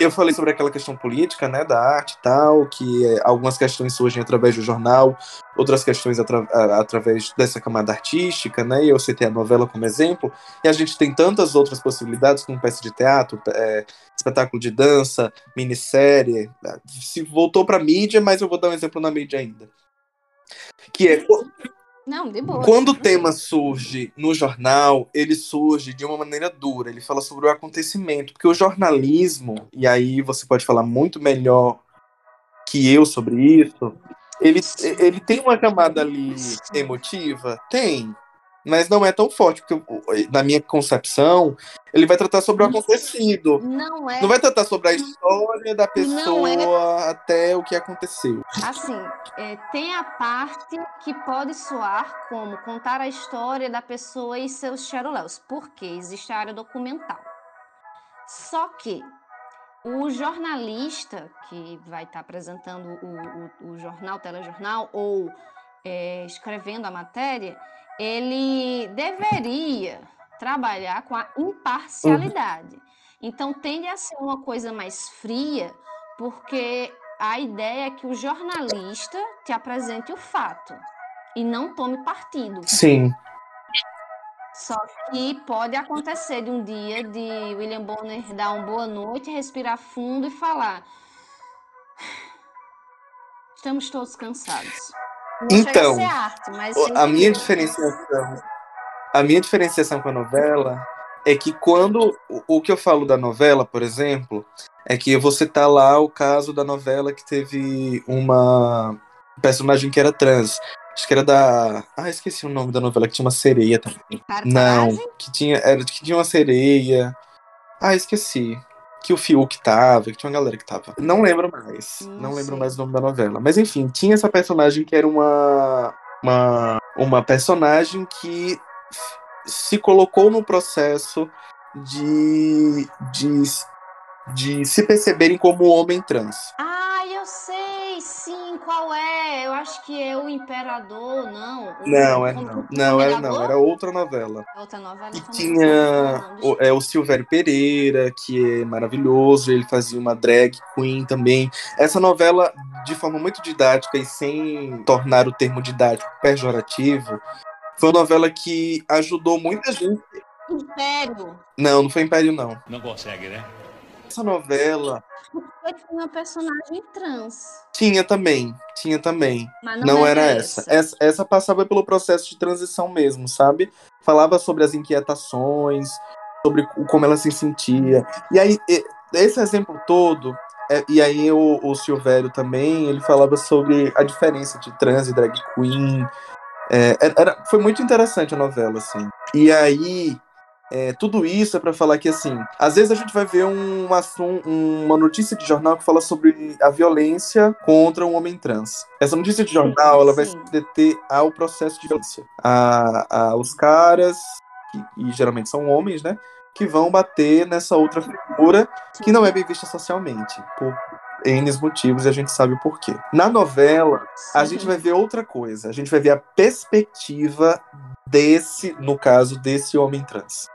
eu falei sobre aquela questão política, né, da arte e tal, que é, algumas questões surgem através do jornal, outras questões atra através dessa camada artística, né, e eu citei a novela como exemplo, e a gente tem tantas outras possibilidades, como peça de teatro, é, espetáculo de dança, minissérie, se voltou para mídia, mas eu vou dar um exemplo na mídia ainda. Que é não, de boa. Quando o tema surge no jornal, ele surge de uma maneira dura. Ele fala sobre o acontecimento. Porque o jornalismo, e aí você pode falar muito melhor que eu sobre isso, ele, ele tem uma camada ali emotiva? Tem. Mas não é tão forte, porque na minha concepção, ele vai tratar sobre o acontecido. Não é. Não vai tratar sobre a história da Não pessoa é. até o que aconteceu. Assim, é, tem a parte que pode soar como contar a história da pessoa e seus xeroléus, porque existe a área documental. Só que o jornalista que vai estar apresentando o, o- o jornal, o telejornal, ou é, escrevendo a matéria, ele deveria trabalhar com a imparcialidade. Então, tende a ser uma coisa mais fria, porque a ideia é que o jornalista te apresente o fato e não tome partido. Sim. Só que pode acontecer de um dia de William Bonner dar uma boa noite, respirar fundo e falar: Estamos todos cansados. Não a Então, ser arte, A minha diferenciação, a minha diferenciação com a novela é que quando o, que eu falo da novela, por exemplo, é que eu vou citar lá o caso da novela que teve uma personagem que era trans. Acho que era da. Ah, esqueci o nome da novela, que tinha uma sereia também. Não, que tinha, era, que tinha uma sereia. Ah, esqueci. Que o Fiuk tava, que tinha uma galera que tava. Não lembro mais. Não Não, lembro mais o nome da novela. Mas enfim, tinha essa personagem que era uma. Uma, uma personagem que se colocou no processo de, de, de se perceberem como homem trans. Ah, que é o Imperador, não. O- Não, é não. Não, era Comendador? não. Era outra novela. Outra novela. E então tinha é o, é, o Silvério Pereira, que é maravilhoso, ele fazia uma drag queen também. Essa novela, de forma muito didática e sem tornar o termo didático pejorativo, foi uma novela que ajudou muita gente. Império. Não, não foi Império, não. Não consegue, né? Essa novela tinha uma personagem trans. tinha também, tinha também. Mas não, Não, era essa. essa. Essa passava pelo processo de transição mesmo, sabe? Falava sobre as inquietações, sobre como ela se sentia. E aí, esse exemplo todo, é, e aí o, o Silvério também, ele falava sobre a diferença de trans e drag queen. É, era- era- foi muito interessante a novela, assim. E aí, é, tudo isso é pra falar que, assim, às vezes a gente vai ver um, assun- uma notícia de jornal que fala sobre a violência contra um homem trans. Essa notícia de jornal, ela vai se deter ao processo de violência. A, a- os caras, que, e geralmente são homens, né, que vão bater nessa outra figura que não é bem vista socialmente, por N motivos, e a gente sabe o porquê. Na novela, a gente vai ver outra coisa. A gente vai ver a perspectiva desse, no caso, desse homem trans.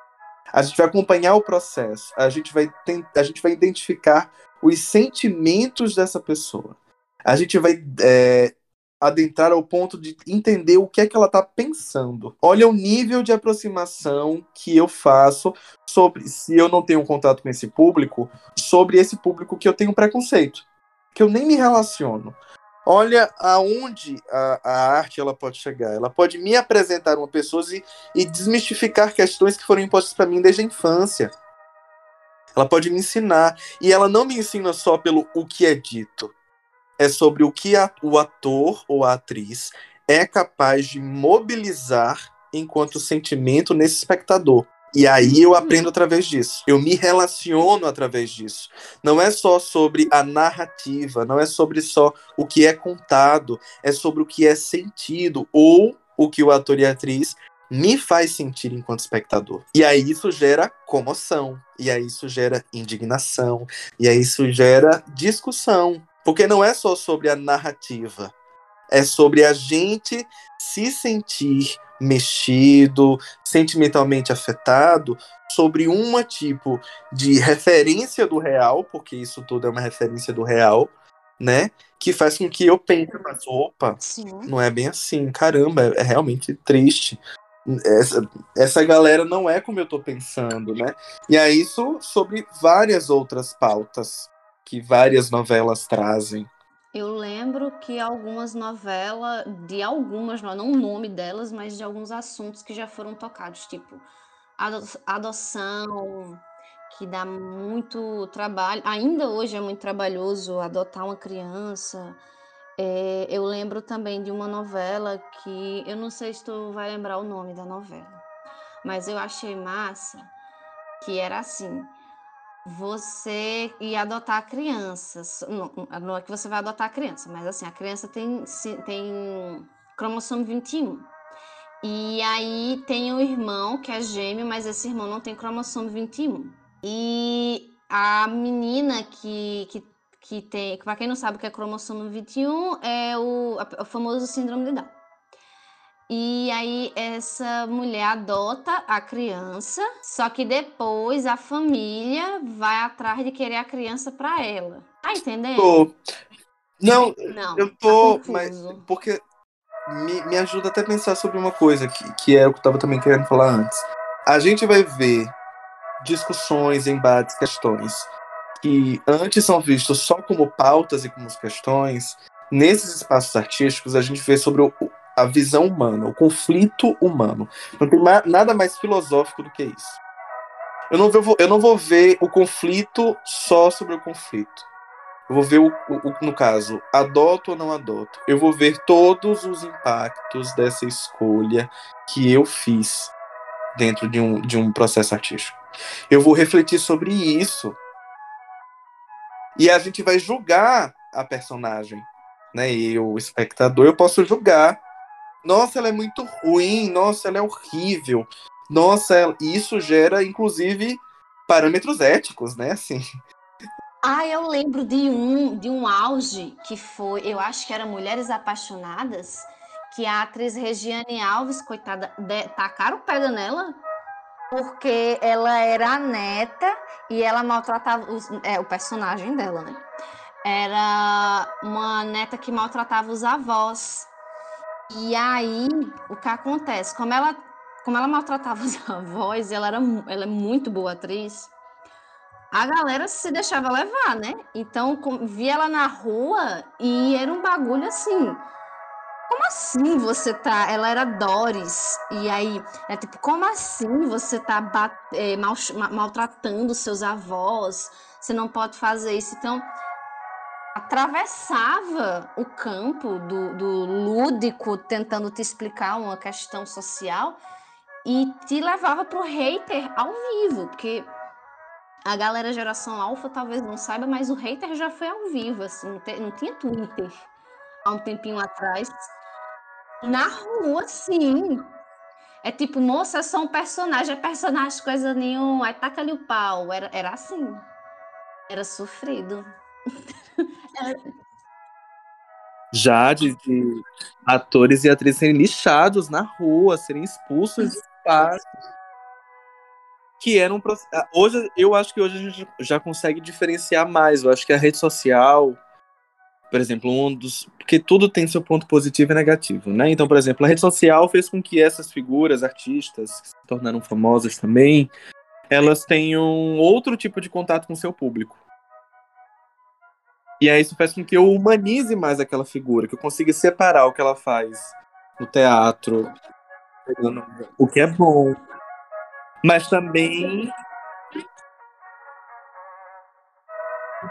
A gente vai acompanhar o processo. A gente vai, a gente vai identificar os sentimentos dessa pessoa. A gente vai é, adentrar ao ponto de entender o que é que ela está pensando. Olha o nível de aproximação que eu faço sobre se eu não tenho contato com esse público, sobre esse público que eu tenho preconceito, que eu nem me relaciono. Olha aonde a, a arte ela pode chegar. Ela pode me apresentar uma pessoa e, e desmistificar questões que foram impostas para mim desde a infância. Ela pode me ensinar. E ela não me ensina só pelo o que é dito. É sobre o que a- o ator ou a atriz é capaz de mobilizar enquanto sentimento nesse espectador. E aí eu aprendo através disso. Eu me relaciono através disso. Não é só sobre a narrativa, não é sobre só o que é contado, é sobre o que é sentido ou o que o ator e a atriz me faz sentir enquanto espectador. E aí isso gera comoção, e aí isso gera indignação, e aí isso gera discussão, porque não é só sobre a narrativa, é sobre a gente se sentir mexido, sentimentalmente afetado sobre uma tipo de referência do real, porque isso tudo é uma referência do real, né? Que faz com que eu pense, mas opa, Sim. não é bem assim, caramba, é, é realmente triste. Essa, essa galera não é como eu tô pensando, né? E é isso sobre várias outras pautas que várias novelas trazem. Eu lembro que algumas novelas, de algumas, não o nome delas, mas de alguns assuntos que já foram tocados, tipo ado- adoção, que dá muito trabalho, ainda hoje é muito trabalhoso adotar uma criança, É, eu lembro também de uma novela que eu não sei se tu vai lembrar o nome da novela, mas eu achei massa que era assim: você ia adotar a criança, não, não é que você vai adotar a criança, mas assim a criança tem tem cromossomo 21. E aí tem um irmão que é gêmeo, mas esse irmão não tem cromossomo 21. E a menina que, que, que tem, para quem não sabe o que é cromossomo 21, é o, o famoso síndrome de Down. E aí essa mulher adota a criança, só que depois a família vai atrás de querer a criança para ela. Tá entendendo? Tô. Não, Não, eu tá tô, confuso. mas porque me, me ajuda até a pensar sobre uma coisa que, que é o que eu tava também querendo falar antes. A gente vai ver discussões, embates, questões que antes são vistos só como pautas e como questões. Nesses espaços artísticos, a gente vê sobre o, a visão humana, o conflito humano. Não tem nada mais filosófico do que isso. Eu não, vou, eu não vou ver o conflito só sobre o conflito. Eu vou ver, o, o- no caso, adoto ou não adoto. Eu vou ver todos os impactos dessa escolha que eu fiz dentro de um, de um processo artístico. Eu vou refletir sobre isso. E a gente vai julgar a personagem. Né? E o espectador, eu posso julgar. Nossa, ela é muito ruim. Nossa, ela é horrível. Nossa, ela- isso gera, inclusive, parâmetros éticos, né? Assim, Ah, eu lembro de um, de um auge que foi, eu acho que era Mulheres Apaixonadas, que a atriz Regiane Alves, coitada, de, tacaram pedra nela, porque ela era a neta e ela maltratava os- é, o personagem dela, né? Era uma neta que maltratava os avós. E aí, o que acontece? Como ela, como ela maltratava (laughs) os avós, ela, era, ela é muito boa atriz, a galera se deixava levar, né? Então, com- via ela na rua e era um bagulho assim. Como assim você tá. Ela era Doris. E aí, é tipo, como assim você tá ba- eh, mal- ma- maltratando seus avós? Você não pode fazer isso. Então, atravessava o campo do, do lúdico, tentando te explicar uma questão social e te levava pro hater ao vivo, porque a galera geração alfa talvez não saiba, mas o hater já foi ao vivo, assim, não, te- não tinha Twitter há um tempinho atrás. Na rua, sim. É tipo, moça, é só um personagem, é personagem, coisa nenhuma, aí taca ali o pau. Era, era assim. Era sofrido. (laughs) já de, de atores e atrizes serem lixados na rua, serem expulsos de espaços. Que era um processo. Hoje, eu acho que hoje a gente já consegue diferenciar mais. Eu acho que a rede social, por exemplo, um dos. Porque tudo tem seu ponto positivo e negativo, né? Então, por exemplo, a rede social fez com que essas figuras, artistas, que se tornaram famosas também, elas tenham outro tipo de contato com seu público. E aí isso faz com que eu humanize mais aquela figura, que eu consiga separar o que ela faz no teatro, o que é bom. Mas também.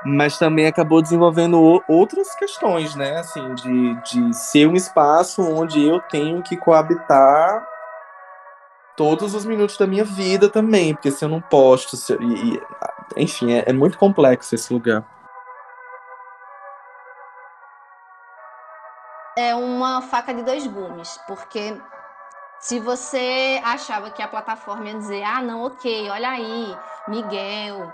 Mas também acabou desenvolvendo outras questões, né? Assim, de, de ser um espaço onde eu tenho que coabitar todos os minutos da minha vida também, porque se eu não posto, eu- enfim, é, é muito complexo esse lugar. É uma faca de dois gumes, porque se você achava que a plataforma ia dizer, ah, não, ok, olha aí, Miguel,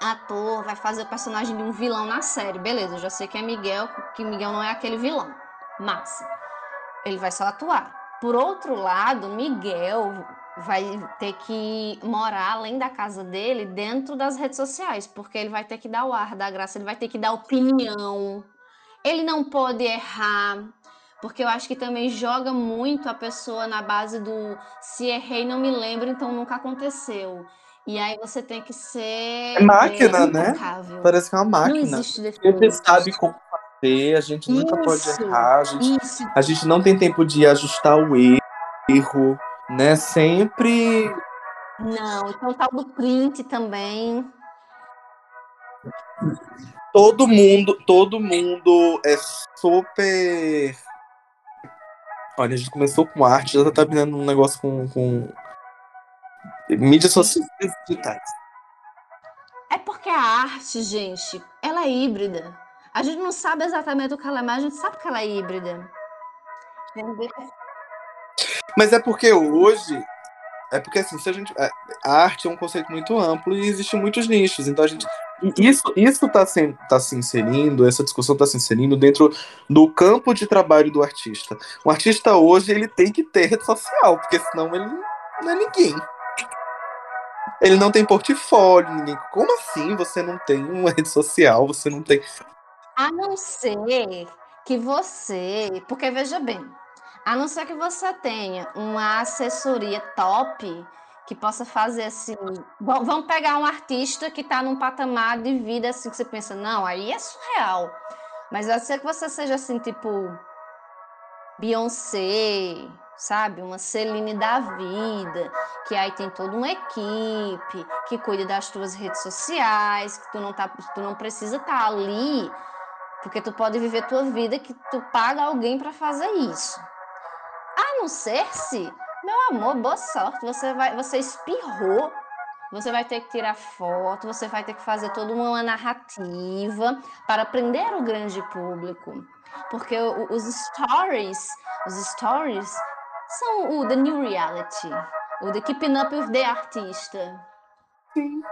ator, vai fazer o personagem de um vilão na série. Beleza, eu já sei que é Miguel, que Miguel não é aquele vilão. Massa. Ele vai só atuar. Por outro lado, Miguel vai ter que morar além da casa dele, dentro das redes sociais, porque ele vai ter que dar o ar da graça, ele vai ter que dar opinião. Ele não pode errar, porque eu acho que também joga muito a pessoa na base do se errei, não me lembro, então nunca aconteceu. E aí você tem que ser É máquina, né? impecável. Parece que é uma Não máquina. existe gente defeito. sabe como fazer, a gente nunca pode Isso, errar, a gente, Isso, a gente não tem tempo de ajustar o erro, né? Sempre. não. Então o tal do print também. Todo mundo, todo mundo é super. Olha, a gente começou com arte, já tá virando um negócio com, com mídias sociais digitais. É porque a arte, gente, ela é híbrida. A gente não sabe exatamente o que ela é, mas a gente sabe que ela é híbrida. Entendeu? Mas é porque hoje. É porque assim, se a gente. A arte é um conceito muito amplo e existem muitos nichos. Então a gente. Isso, isso tá, se, tá se inserindo, essa discussão está se inserindo dentro do campo de trabalho do artista. O artista hoje ele tem que ter rede social, porque senão ele não é ninguém. Ele não tem portfólio, ninguém. Como assim você não tem uma rede social? Você não tem. A não ser que você. Porque veja bem, a não ser que você tenha uma assessoria top que possa fazer assim. Vamos pegar um artista que está num patamar de vida assim que você pensa, não, aí é surreal. Mas a ser que você seja assim, tipo Beyoncé, sabe? Uma Celine da vida, que aí tem toda uma equipe que cuida das tuas redes sociais, que tu não tá, tu não precisa estar tá ali, porque tu pode viver tua vida que tu paga alguém para fazer isso. A não ser se, meu amor, boa sorte, você vai, você espirrou, você vai ter que tirar foto, você vai ter que fazer toda uma narrativa para prender o grande público. Porque os stories, os stories são o the new reality, o the keeping up with the artista. Sim.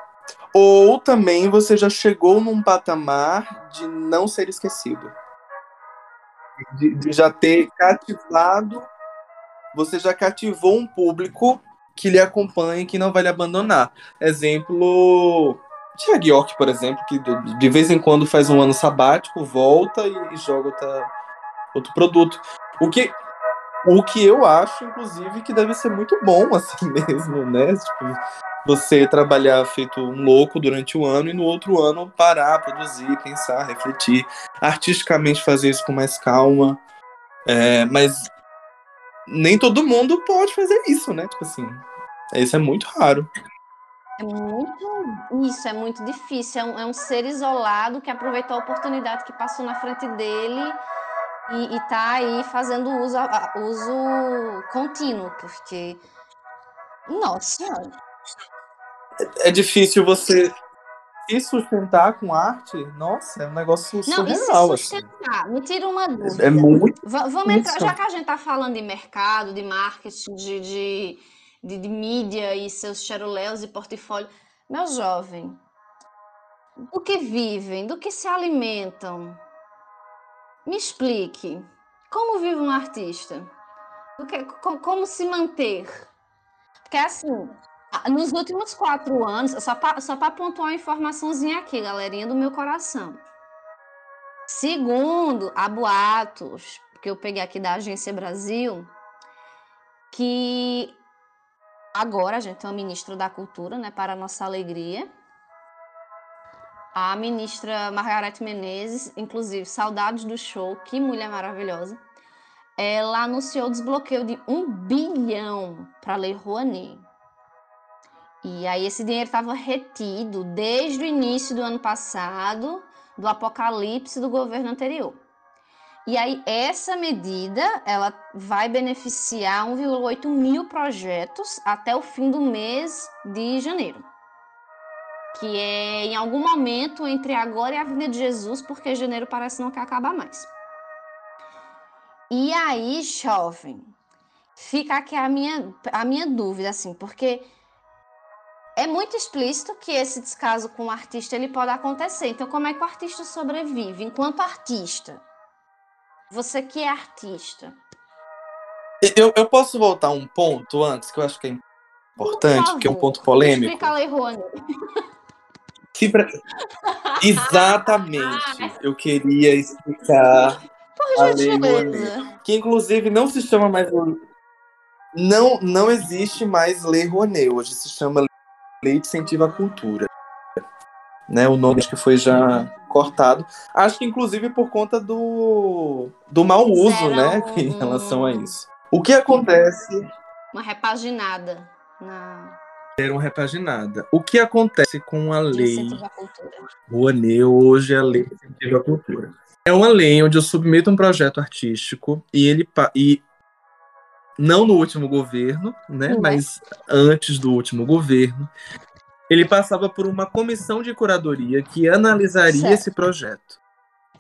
Ou também você já chegou num patamar de não ser esquecido. De, de já ter cativado você já cativou um público que lhe acompanha e que não vai lhe abandonar. Exemplo, Tiago York, por exemplo, que de vez em quando faz um ano sabático, volta e, joga outra, outro produto. O que, o que eu acho, inclusive, que deve ser muito bom (laughs) assim mesmo, né? Tipo, você trabalhar feito um louco durante o ano e no outro ano parar, produzir, pensar, refletir, artisticamente fazer isso com mais calma. É, mas nem todo mundo pode fazer isso, né? Tipo assim, isso é muito raro. É muito. Isso, é muito difícil. É um, é um ser isolado que aproveitou a oportunidade que passou na frente dele e, está aí fazendo uso, uso contínuo, porque. Nossa É, é difícil você se sustentar com arte, nossa, é um negócio Não, surreal. e se assim. sustentar? Me tira uma dúvida. É muito. Va- Vamos entrar, já que a gente está falando de mercado, de marketing, de, de, de, de mídia e seus cheruléus e portfólio. Meu jovem, do que vivem, do que se alimentam? Me explique. Como vive um artista? Do que, co- como se manter? Porque assim, ah, Nos últimos quatro anos, só para pontuar uma informaçãozinha aqui, galerinha do meu coração. Segundo a boatos, que eu peguei aqui da Agência Brasil, que agora a gente tem uma ministra da Cultura, né, para nossa alegria. A ministra Margarete Menezes, inclusive, saudades do show, que mulher maravilhosa. Ela anunciou o desbloqueio de um bilhão para a Lei Rouanet. E aí esse dinheiro estava retido desde o início do ano passado, do apocalipse do governo anterior. E aí essa medida, ela vai beneficiar 1,8 mil projetos até o fim do mês de janeiro. Que é em algum momento entre agora e a vinda de Jesus, porque janeiro parece não quer acabar mais. E aí, jovem, fica aqui a minha, a minha dúvida, assim, porque é muito explícito que esse descaso com o artista ele pode acontecer. Então, como é que o artista sobrevive enquanto artista? Você que é artista. Eu, eu posso voltar um ponto antes, que eu acho que é importante, que é um ponto polêmico. Explica a Lei Rouanet. Que pra- Exatamente. Eu queria explicar Por gentileza. Que inclusive não se chama mais. Não, não existe mais Lei Rouanet. Hoje se chama Lei de Incentivo à Cultura. Né, o nome acho que foi já cortado. Acho que inclusive por conta do, do mau uso, né? um- (laughs) Em relação a isso. O que acontece Uma repaginada na. Deram repaginada. O que acontece com a lei Incentivo à cultura. Rouanet hoje é a lei de incentivo à cultura? É uma lei onde eu submeto um projeto artístico e ele e não no último governo, né, Uhum. mas antes do último governo, ele passava por uma comissão de curadoria que analisaria Certo. esse projeto.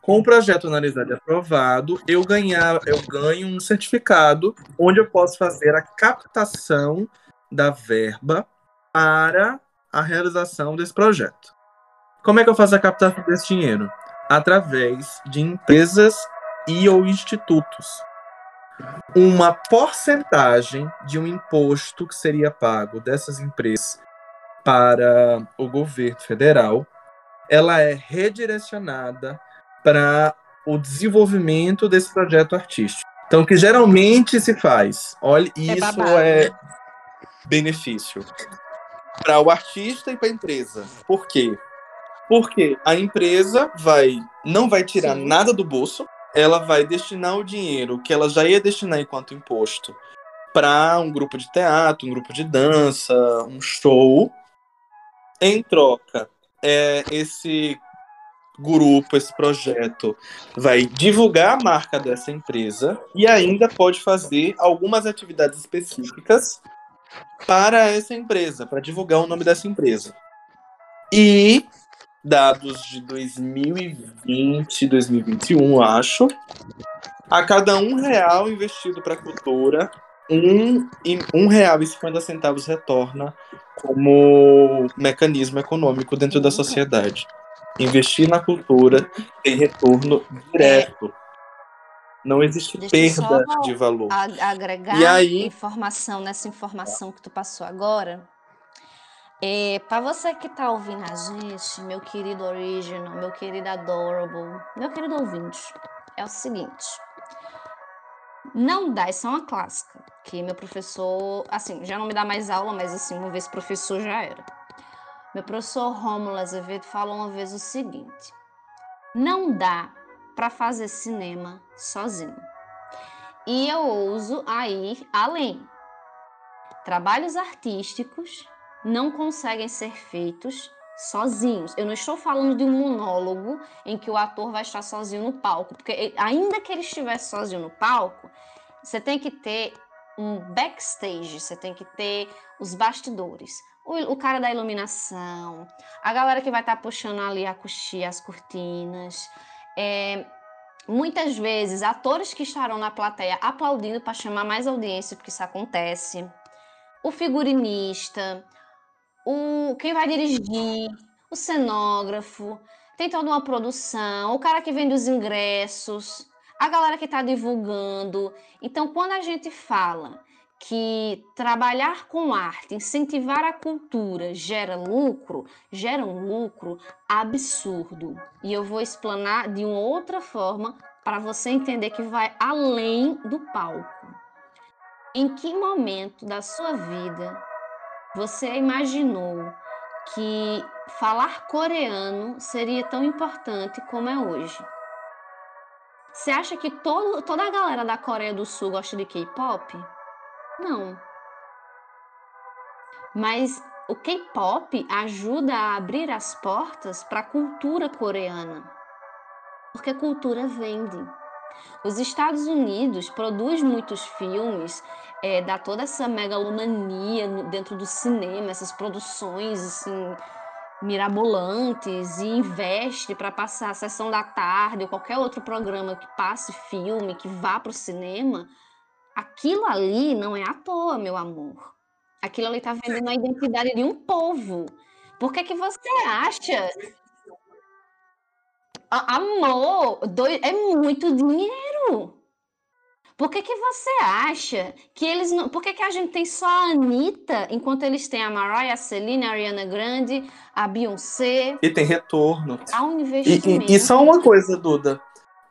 Com o projeto analisado e aprovado, eu ganhar, eu ganho um certificado onde eu posso fazer a captação da verba para a realização desse projeto. Como é que eu faço a captação desse dinheiro? Através de empresas e ou institutos. Uma porcentagem de um imposto que seria pago dessas empresas para o governo federal, ela é redirecionada para o desenvolvimento desse projeto artístico. Então, o que geralmente se faz, olha, isso babado, é né? benefício para o artista e para a empresa. Por quê? Porque a empresa vai não vai tirar Sim. nada do bolso, ela vai destinar o dinheiro que ela já ia destinar enquanto imposto para um grupo de teatro, um grupo de dança, um show. Em troca, é, esse grupo, esse projeto vai divulgar a marca dessa empresa e ainda pode fazer algumas atividades específicas para essa empresa, para divulgar o nome dessa empresa. E dados de 2020, 2021, acho, a cada um real investido para a cultura, um, um real e cinquenta centavos retorna como mecanismo econômico dentro da sociedade. Investir na cultura tem retorno direto. Não existe Deixa perda de valor. Agregar E aí- informação nessa informação que tu passou agora. É, para você que tá ouvindo a gente, meu querido Original, meu querido Adorable, meu querido ouvinte, é o seguinte. Não dá, isso é uma clássica, que meu professor, assim, já não me dá mais aula, mas assim, uma vez professor já era. Meu professor Rômulo Azevedo falou uma vez o seguinte: não dá para fazer cinema sozinho. E eu ouso a ir além. Trabalhos artísticos não conseguem ser feitos sozinhos. Eu não estou falando de um monólogo em que o ator vai estar sozinho no palco, porque ainda que ele estivesse sozinho no palco, você tem que ter um backstage, você tem que ter os bastidores. O, o cara da iluminação, a galera que vai estar puxando ali a coxia, as cortinas, é, muitas vezes atores que estarão na plateia aplaudindo para chamar mais audiência, porque isso acontece. O figurinista, o quem vai dirigir, o cenógrafo, tem toda uma produção, o cara que vende os ingressos, a galera que está divulgando. Então, quando a gente fala que trabalhar com arte, incentivar a cultura gera lucro, gera um lucro absurdo. E eu vou explanar de uma outra forma para você entender que vai além do palco. Em que momento da sua vida você imaginou que falar coreano seria tão importante como é hoje? Você acha que todo, toda a galera da Coreia do Sul gosta de K-pop? Não. Mas o K-pop ajuda a abrir as portas para a cultura coreana. Porque cultura vende. Os Estados Unidos produz muitos filmes, é, dá toda essa megalomania dentro do cinema, essas produções assim, mirabolantes e investe para passar a sessão da tarde ou qualquer outro programa que passe filme, que vá para o cinema. Aquilo ali não é à toa, meu amor. Aquilo ali está vendendo a identidade de um povo. Por que, que você acha? Amor, doi- é muito dinheiro. Por que, que você acha que eles não. Por que, que a gente tem só a Anitta, enquanto eles têm a Mariah, a Celine, a Ariana Grande, a Beyoncé? E tem retorno. Há um E, e- e só uma coisa, Duda.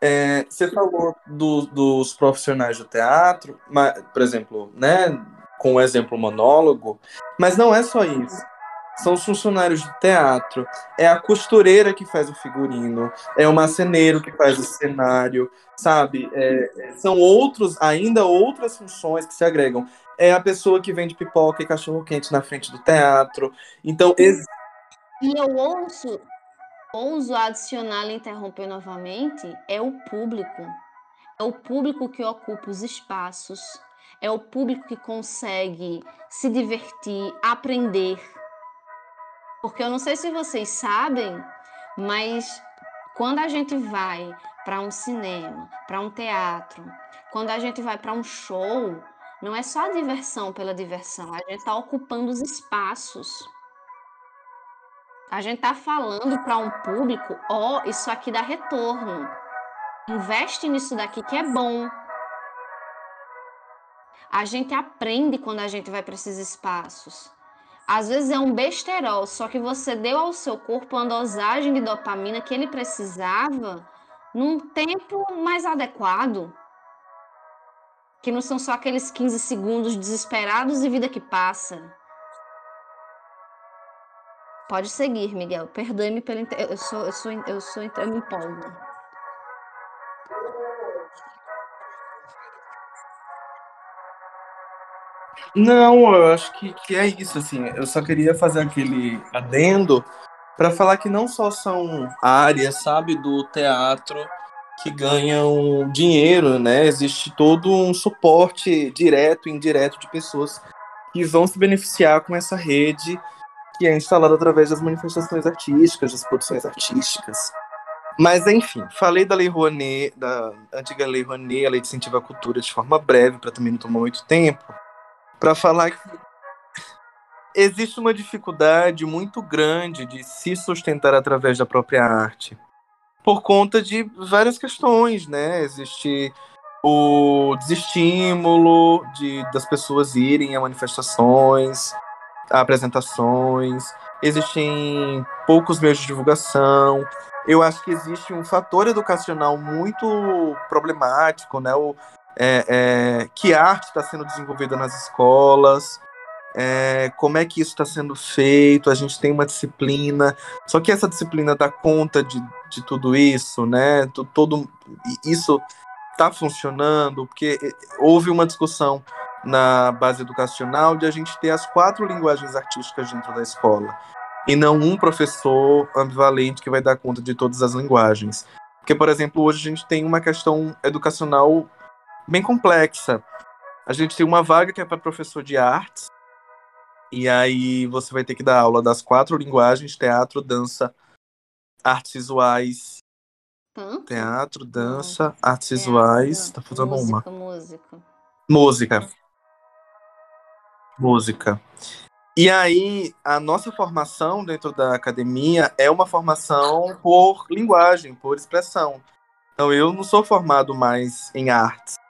É, você falou do- dos profissionais do teatro, mas, por exemplo, né, com o exemplo monólogo, mas não é só isso. São os funcionários de teatro, é a costureira que faz o figurino, é o marceneiro que faz o cenário, sabe? É, são outros, ainda outras funções que se agregam. É a pessoa que vende pipoca e cachorro quente na frente do teatro. Então, ex- E eu ouço, ouso adicionar e interromper novamente, é o público. É o público que ocupa os espaços, é o público que consegue se divertir, aprender. Porque eu não sei se vocês sabem, mas quando a gente vai para um cinema, para um teatro, quando a gente vai para um show, não é só a diversão pela diversão, a gente está ocupando os espaços. A gente está falando para um público, ó, oh, isso aqui dá retorno. Investe nisso daqui que é bom. A gente aprende quando a gente vai para esses espaços. Às vezes é um besterol, só que você deu ao seu corpo uma dosagem de dopamina que ele precisava num tempo mais adequado. Que não são só aqueles 15 segundos desesperados e vida que passa. Pode seguir, Miguel. Perdoe-me pelo. Eu sou, eu sou, eu sou, eu me empolgo. Não, eu acho que, que é isso, assim. Eu só queria fazer aquele adendo para falar que não só são áreas, sabe, do teatro que ganham dinheiro, né? Existe todo um suporte direto e indireto de pessoas que vão se beneficiar com essa rede que é instalada através das manifestações artísticas, das produções artísticas. Mas, enfim, falei da Lei Rouanet, da antiga Lei Rouanet, a Lei de Incentivo à Cultura, de forma breve, para também não tomar muito tempo para falar que existe uma dificuldade muito grande de se sustentar através da própria arte, por conta de várias questões, né? Existe o desestímulo de, das pessoas irem a manifestações, a apresentações, existem poucos meios de divulgação. Eu acho que existe um fator educacional muito problemático, né? O, é, é, que arte está sendo desenvolvida nas escolas, é, como é que isso está sendo feito, a gente tem uma disciplina, só que essa disciplina dá conta de, de tudo isso, né? Todo, isso está funcionando, porque houve uma discussão na base educacional de a gente ter as quatro linguagens artísticas dentro da escola. E não um professor ambivalente que vai dar conta de todas as linguagens. Porque, por exemplo, hoje a gente tem uma questão educacional bem complexa. A gente tem uma vaga que é para professor de artes, e aí você vai ter que dar aula das quatro linguagens: teatro, dança, artes visuais. Tanto? Teatro, dança, Não. artes teatro, visuais. Tá faltando uma. Música. Música. Música. E aí, a nossa formação dentro da academia é uma formação por linguagem, por expressão. Então, eu não sou formado mais em artes.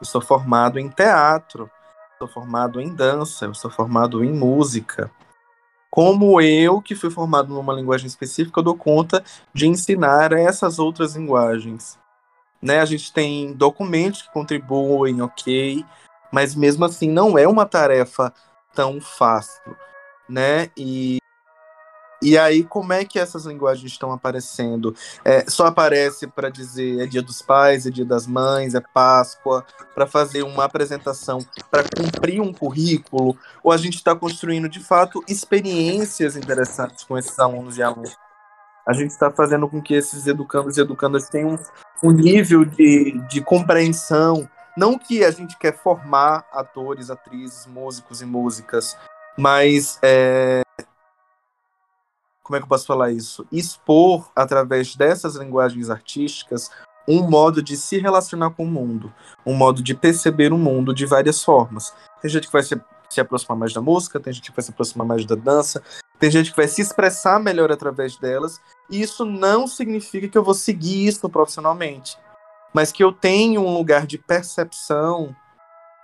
Eu sou formado em teatro, sou formado em dança, eu sou formado em música. Como eu, que fui formado numa linguagem específica, dou conta de ensinar essas outras linguagens. Né? A gente tem documentos que contribuem, ok, mas mesmo assim não é uma tarefa tão fácil, né? E e aí, como é que essas linguagens estão aparecendo? É, só aparece para dizer é dia dos pais, é dia das mães, é Páscoa, para fazer uma apresentação, para cumprir um currículo? Ou a gente está construindo, de fato, experiências interessantes com esses alunos e alunas? A gente está fazendo com que esses educandos e educandas tenham um nível de, de compreensão. Não que a gente quer formar atores, atrizes, músicos e músicas, mas é, como é que eu posso falar isso? Expor através dessas linguagens artísticas um modo de se relacionar com o mundo, um modo de perceber o mundo de várias formas. Tem gente que vai se, se aproximar mais da música, tem gente que vai se aproximar mais da dança, tem gente que vai se expressar melhor através delas, e isso não significa que eu vou seguir isso profissionalmente, mas que eu tenho um lugar de percepção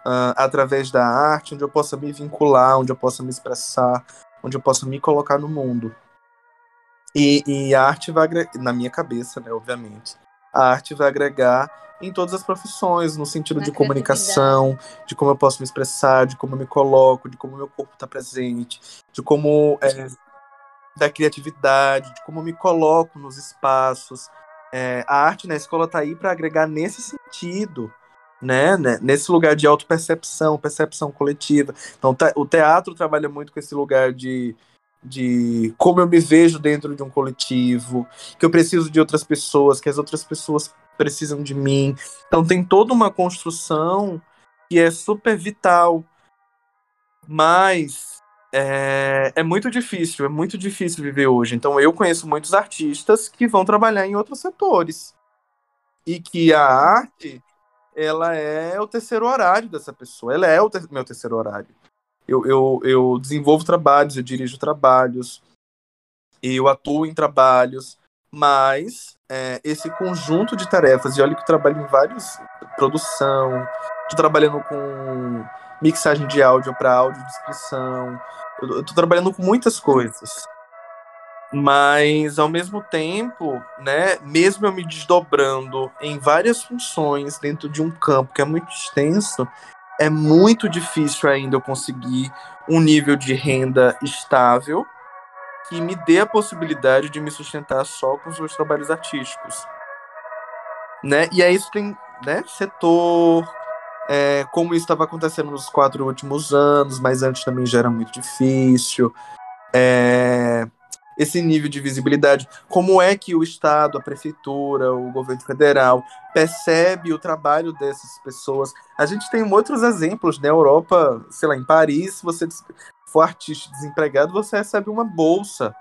uh, através da arte, onde eu possa me vincular, onde eu possa me expressar, onde eu possa me colocar no mundo. E, e, a arte vai, na minha cabeça, né, obviamente, a arte vai agregar em todas as profissões, no sentido de comunicação, de como eu posso me expressar, de como eu me coloco, de como meu corpo está presente, de como é, da criatividade, de como eu me coloco nos espaços. É, a arte na escola está aí para agregar nesse sentido, né, né, nesse lugar de autopercepção, percepção coletiva. Então, o teatro trabalha muito com esse lugar de, de como eu me vejo dentro de um coletivo, que eu preciso de outras pessoas, que as outras pessoas precisam de mim. Então tem toda uma construção que é super vital, mas é, é, muito difícil, é muito difícil viver hoje. Então eu conheço muitos artistas que vão trabalhar em outros setores e que a arte ela é o terceiro horário dessa pessoa, ela é o ter meu terceiro horário. Eu, eu, eu desenvolvo trabalhos, eu dirijo trabalhos, eu atuo em trabalhos, mas é, esse conjunto de tarefas, e olha que eu trabalho em vários produção, estou trabalhando com mixagem de áudio para áudio descrição, estou trabalhando com muitas coisas. Mas ao mesmo tempo, né, mesmo eu me desdobrando em várias funções dentro de um campo que é muito extenso, é muito difícil ainda eu conseguir um nível de renda estável que me dê a possibilidade de me sustentar só com os meus trabalhos artísticos. Né? E aí isso tem né, setor, é, como isso estava acontecendo nos quatro últimos anos, mas antes também já era muito difícil. É, esse nível de visibilidade, como é que o Estado, a prefeitura, o governo federal percebe o trabalho dessas pessoas. A gente tem outros exemplos na né? Europa, sei lá, em Paris, você for artista desempregado, você recebe uma bolsa.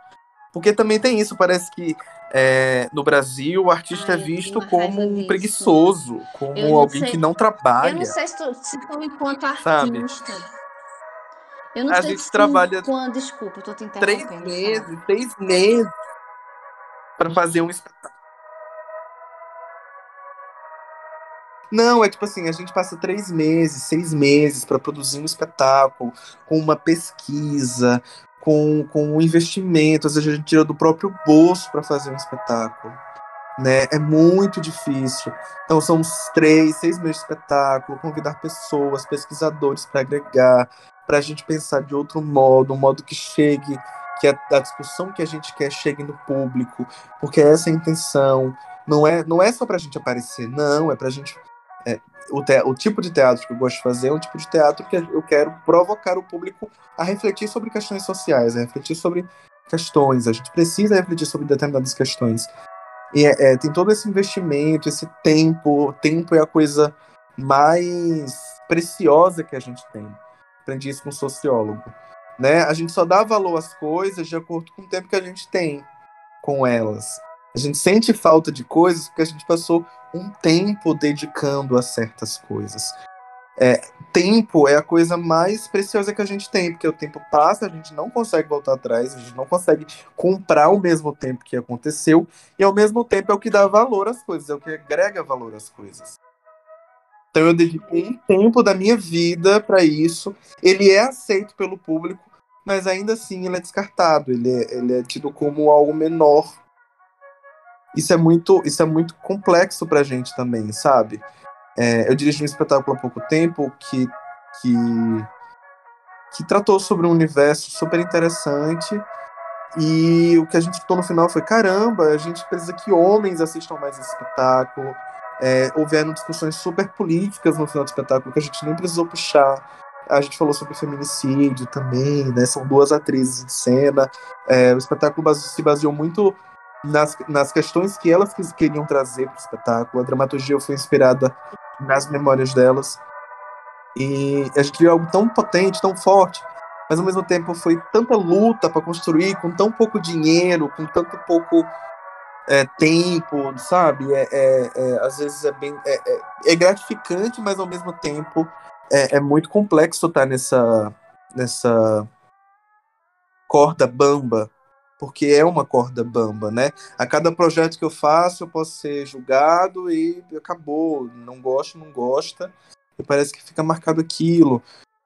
Porque também tem isso, parece que é, no Brasil o artista Ai, é visto como um preguiçoso, como alguém sei, que não trabalha. Eu não sei se tu, se tu enquanto artista. Sabe? Eu não a sei gente se trabalha quando, desculpa, eu tô te Três meses, seis meses para fazer um espetáculo. Não, é tipo assim, a gente passa três meses, seis meses para produzir um espetáculo, com uma pesquisa, com, com um investimento, às vezes a gente tira do próprio bolso para fazer um espetáculo. Né? É muito difícil. Então são uns três, seis meses de espetáculo, convidar pessoas, pesquisadores para agregar, para a gente pensar de outro modo, um modo que chegue, que a, a, discussão que a gente quer chegue no público, porque essa é a intenção. Não é, não é só para a gente aparecer, não, é para a gente é, o, te, o, tipo de teatro que eu gosto de fazer é um tipo de teatro que eu quero provocar o público a refletir sobre questões sociais, a refletir sobre questões. A gente precisa refletir sobre determinadas questões. E é, é, tem todo esse investimento, esse tempo. O tempo é a coisa mais preciosa que a gente tem. Aprendi isso com um sociólogo. Né? A gente só dá valor às coisas de acordo com o tempo que a gente tem com elas. A gente sente falta de coisas porque a gente passou um tempo dedicando a certas coisas. É, tempo é a coisa mais preciosa que a gente tem, porque o tempo passa, a gente não consegue voltar atrás, a gente não consegue comprar o mesmo tempo que aconteceu, e ao mesmo tempo é o que dá valor às coisas, é o que agrega valor às coisas. Então eu dediquei um tempo da minha vida para isso. Ele é aceito pelo público, mas ainda assim ele é descartado, ele é, ele é tido como algo menor isso é muito, isso é muito complexo pra gente também, sabe? É, eu dirigi um espetáculo há pouco tempo que, que, que tratou sobre um universo super interessante e o que a gente escutou no final foi: caramba, a gente precisa que homens assistam mais esse espetáculo. É, houveram discussões super políticas no final do espetáculo que a gente nem precisou puxar. A gente falou sobre feminicídio também, né? São duas atrizes em cena. É, o espetáculo se baseou muito nas, nas questões que elas queriam trazer para o espetáculo. A dramaturgia foi inspirada nas memórias delas. E a gente viu algo tão potente, tão forte, mas ao mesmo tempo foi tanta luta para construir, com tão pouco dinheiro, com tanto pouco é, tempo, sabe? É, é, é, às vezes é bem. É, é, é, gratificante, mas ao mesmo tempo é, é muito complexo estar nessa, nessa corda bamba porque é uma corda bamba, né? A cada projeto que eu faço, eu posso ser julgado e acabou. Não gosta, não gosta. E parece que fica marcado aquilo.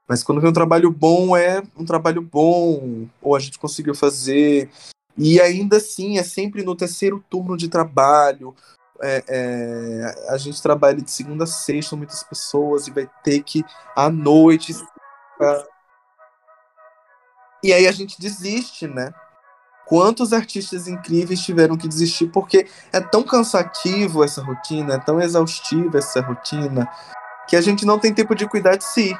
Mas quando vem um trabalho bom, é um trabalho bom, ou a gente conseguiu fazer. E ainda assim, é sempre no terceiro turno de trabalho, é, é, a gente trabalha de segunda a sexta, muitas pessoas, e vai ter que à noite. E aí a gente desiste, né? Quantos artistas incríveis tiveram que desistir porque é tão cansativo essa rotina, é tão exaustiva essa rotina, que a gente não tem tempo de cuidar de si.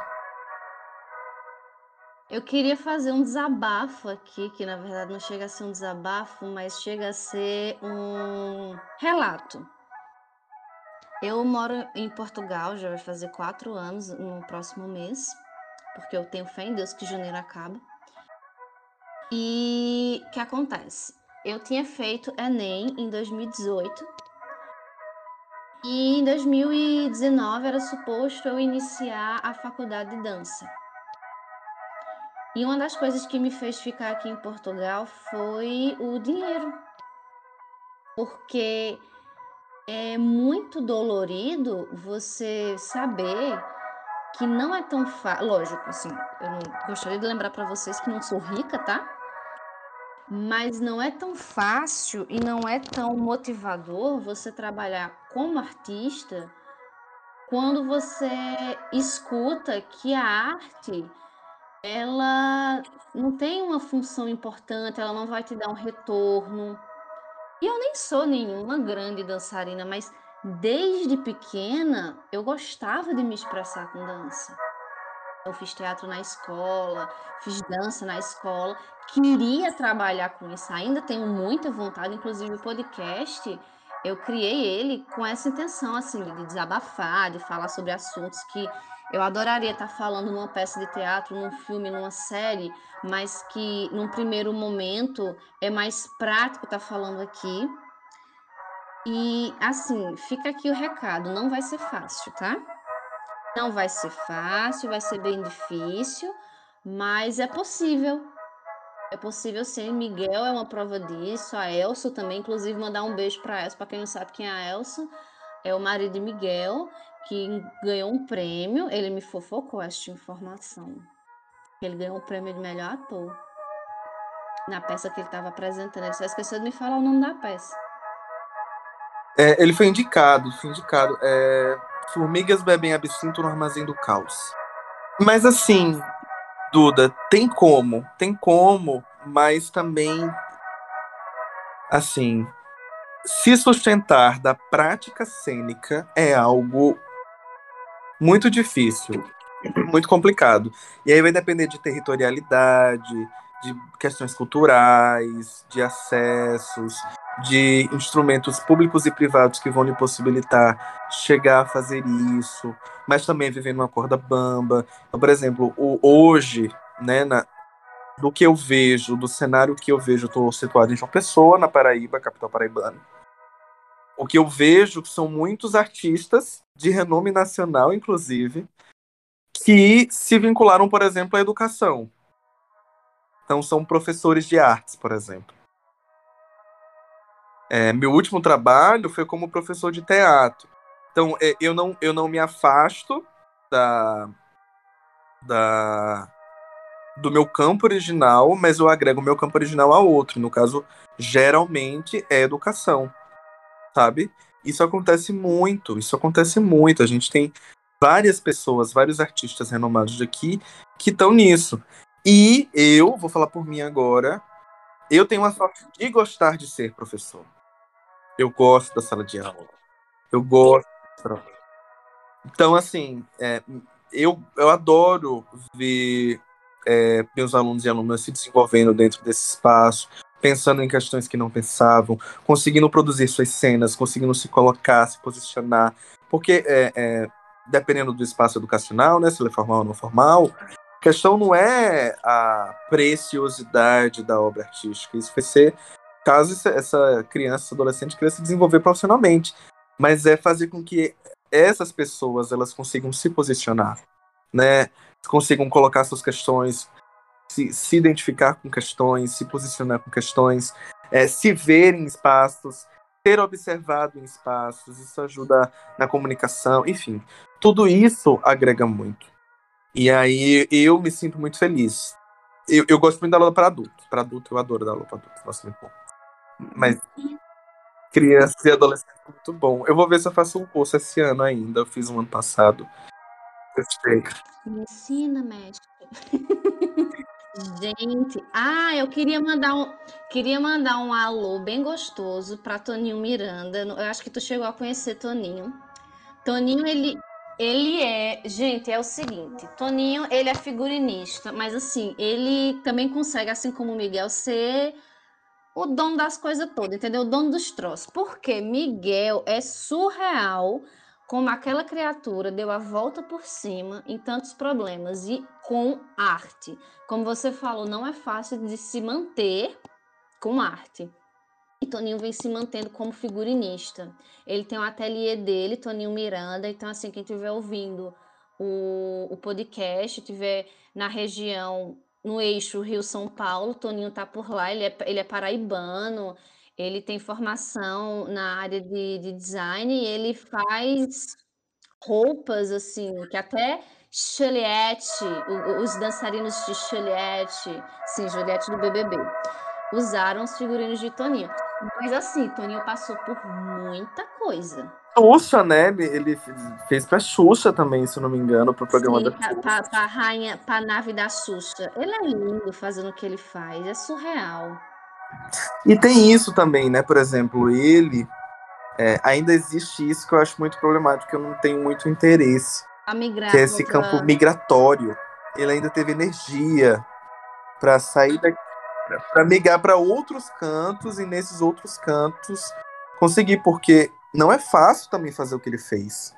Eu queria fazer um desabafo aqui, que na verdade não chega a ser um desabafo, mas chega a ser um relato. Eu moro em Portugal, já vai fazer quatro anos no próximo mês, porque eu tenho fé em Deus que janeiro acaba. E o que acontece? Eu tinha feito Enem em 2018 e em 2019 era suposto eu iniciar a faculdade de dança. E uma das coisas que me fez ficar aqui em Portugal foi o dinheiro. Porque é muito dolorido você saber que não é tão fácil. Lógico, assim, eu não gostaria de lembrar para vocês que não sou rica, tá? Mas não é tão fácil e não é tão motivador você trabalhar como artista quando você escuta que a arte ela não tem uma função importante, ela não vai te dar um retorno. E eu nem sou nenhuma grande dançarina, mas desde pequena eu gostava de me expressar com dança. Fiz teatro na escola, fiz dança na escola, queria trabalhar com isso, ainda tenho muita vontade, inclusive o podcast, eu criei ele com essa intenção assim de desabafar, de falar sobre assuntos que eu adoraria estar falando numa peça de teatro, num filme, numa série, mas que num primeiro momento é mais prático estar falando aqui. E assim, fica aqui o recado, não vai ser fácil, tá? Não vai ser fácil, vai ser bem difícil, mas é possível. É possível sim. Miguel é uma prova disso, a Elsa também, inclusive mandar um beijo para Elsa, para quem não sabe quem é a Elsa, é o marido de Miguel que ganhou um prêmio, ele me fofocou esta informação. Ele ganhou o prêmio de melhor ator. Na peça que ele estava apresentando. Ele só esqueceu de me falar o nome da peça. É, ele foi indicado, foi indicado. É, Formigas bebem absinto no armazém do caos. Mas assim, Duda, tem como, tem como, mas também assim, se sustentar da prática cênica é algo muito difícil, muito complicado. E aí vai depender de territorialidade, de questões culturais, de acessos, de instrumentos públicos e privados que vão lhe possibilitar chegar a fazer isso, mas também viver numa corda bamba. Então, por exemplo, o, hoje, né, na, do que eu vejo, do cenário que eu vejo, estou situado em João Pessoa, na Paraíba, capital paraibana o que eu vejo são muitos artistas de renome nacional, inclusive, que se vincularam, por exemplo, à educação. Então, são professores de artes, por exemplo. É, meu último trabalho foi como professor de teatro. Então, é, eu, não, eu não me afasto da, da, do meu campo original, mas eu agrego meu campo original a outro. No caso, geralmente é educação sabe? Isso acontece muito, isso acontece muito. A gente tem várias pessoas, vários artistas renomados daqui que estão nisso. E eu, vou falar por mim agora, eu tenho a sorte de gostar de ser professor. Eu gosto da sala de aula. Eu gosto. Então, assim, é, eu, eu adoro ver é, meus alunos e alunas se desenvolvendo dentro desse espaço, pensando em questões que não pensavam, conseguindo produzir suas cenas, conseguindo se colocar, se posicionar. Porque, é, é, dependendo do espaço educacional, né, se ele é formal ou não formal, a questão não é a preciosidade da obra artística. Isso vai ser caso essa criança, adolescente queira se desenvolver profissionalmente. Mas é fazer com que essas pessoas elas consigam se posicionar, né? Consigam colocar suas questões, se, se identificar com questões, se posicionar com questões, é, se ver em espaços, ter observado em espaços, isso ajuda na comunicação, enfim, tudo isso agrega muito. E aí eu me sinto muito feliz. Eu, eu gosto muito da aula para adultos. Para adulto, eu adoro dar aula para adultos. Gosto muito bom. Mas crianças e adolescentes é muito bom. Eu vou ver se eu faço um curso esse ano ainda. Eu fiz um ano passado. Me ensina, mestre. (laughs) Gente, ah, eu queria mandar um, queria mandar um alô bem gostoso para Toninho Miranda. Eu acho que tu chegou a conhecer Toninho. Toninho, ele, ele é, gente, é o seguinte, Toninho, ele é figurinista, mas assim, ele também consegue, assim como o Miguel, ser o dono das coisas todas, entendeu? O dono dos troços. Porque Miguel é surreal como aquela criatura deu a volta por cima em tantos problemas e com arte. Como você falou, não é fácil de se manter com arte. E Toninho vem se mantendo como figurinista. Ele tem o um ateliê dele, Toninho Miranda. Então, assim, quem estiver ouvindo o, o podcast, estiver na região, no eixo Rio-São Paulo, Toninho tá por lá. Ele é, ele é paraibano, ele tem formação na área de, de design e ele faz roupas, assim, que até Juliette, os dançarinos de Juliette, sim, Juliette do BBB, usaram os figurinos de Toninho. Mas assim, Toninho passou por muita coisa. Xuxa, né? Ele fez pra Xuxa também, se eu não me engano, pro programa Sim, da Xuxa. pra, pra rainha, pra nave da Xuxa. Ele é lindo fazendo o que ele faz, é surreal. E tem isso também, né? Por exemplo, ele. é, ainda existe isso que eu acho muito problemático, que eu não tenho muito interesse, que é esse campo migratório. Ele ainda teve energia para sair daqui, para migrar para outros cantos e nesses outros cantos conseguir, porque não é fácil também fazer o que ele fez,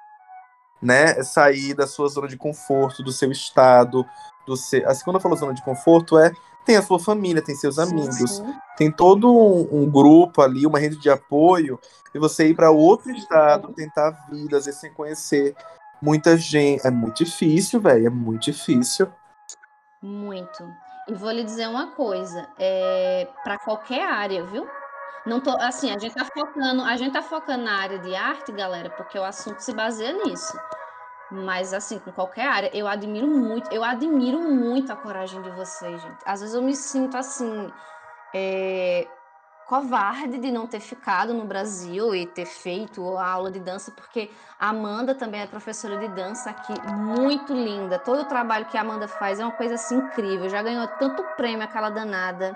né? É Sair da sua zona de conforto, do seu estado, do seu. Assim, quando eu falo zona de conforto, é tem a sua família, tem seus Sim, amigos, sim. tem todo um, um grupo ali, uma rede de apoio, e você ir para outro estado, tentar a vida, às vezes sem conhecer muita gente. É muito difícil, velho, é muito difícil. Muito. E vou lhe dizer uma coisa, é para qualquer área, viu? Não tô, assim, a gente tá focando, a gente tá focando na área de arte, galera, porque o assunto se baseia nisso. Mas assim, com qualquer área, eu admiro muito, eu admiro muito a coragem de vocês, gente. Às vezes eu me sinto assim, é, covarde de não ter ficado no Brasil e ter feito a aula de dança, porque a Amanda também é professora de dança aqui, muito linda. Todo o trabalho que a Amanda faz é uma coisa assim incrível. Já ganhou tanto prêmio aquela danada.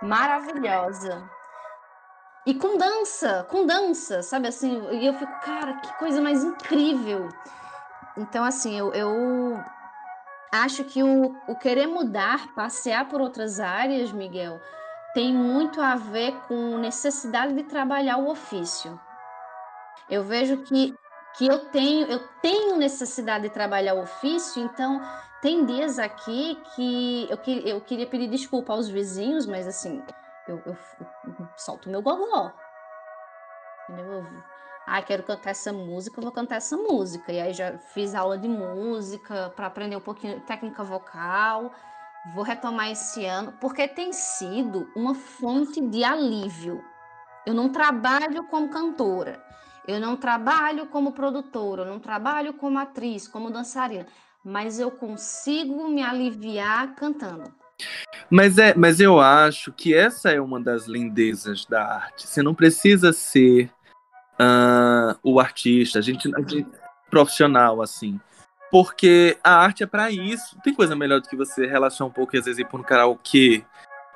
Maravilhosa. E com dança, com dança, sabe assim? E eu fico, cara, que coisa mais incrível. Então, assim, eu, eu acho que o, o querer mudar, passear por outras áreas, Miguel, tem muito a ver com necessidade de trabalhar o ofício. Eu vejo que, que eu tenho eu tenho necessidade de trabalhar o ofício, então tem dias aqui que eu, que- eu queria pedir desculpa aos vizinhos, mas assim, eu, eu, eu solto meu gogó. Entendeu? Eu, ah, quero cantar essa música, eu vou cantar essa música. E aí já fiz aula de música para aprender um pouquinho de técnica vocal. Vou retomar esse ano, porque tem sido uma fonte de alívio. Eu não trabalho como cantora, eu não trabalho como produtora, eu não trabalho como atriz, como dançarina, mas eu consigo me aliviar cantando. Mas, é, mas eu acho que essa é uma das lindezas da arte. Você não precisa ser ah, o artista, a gente, a gente profissional, assim. Porque a arte é pra isso. Tem coisa melhor do que você relaxar um pouco e às vezes ir pra um karaokê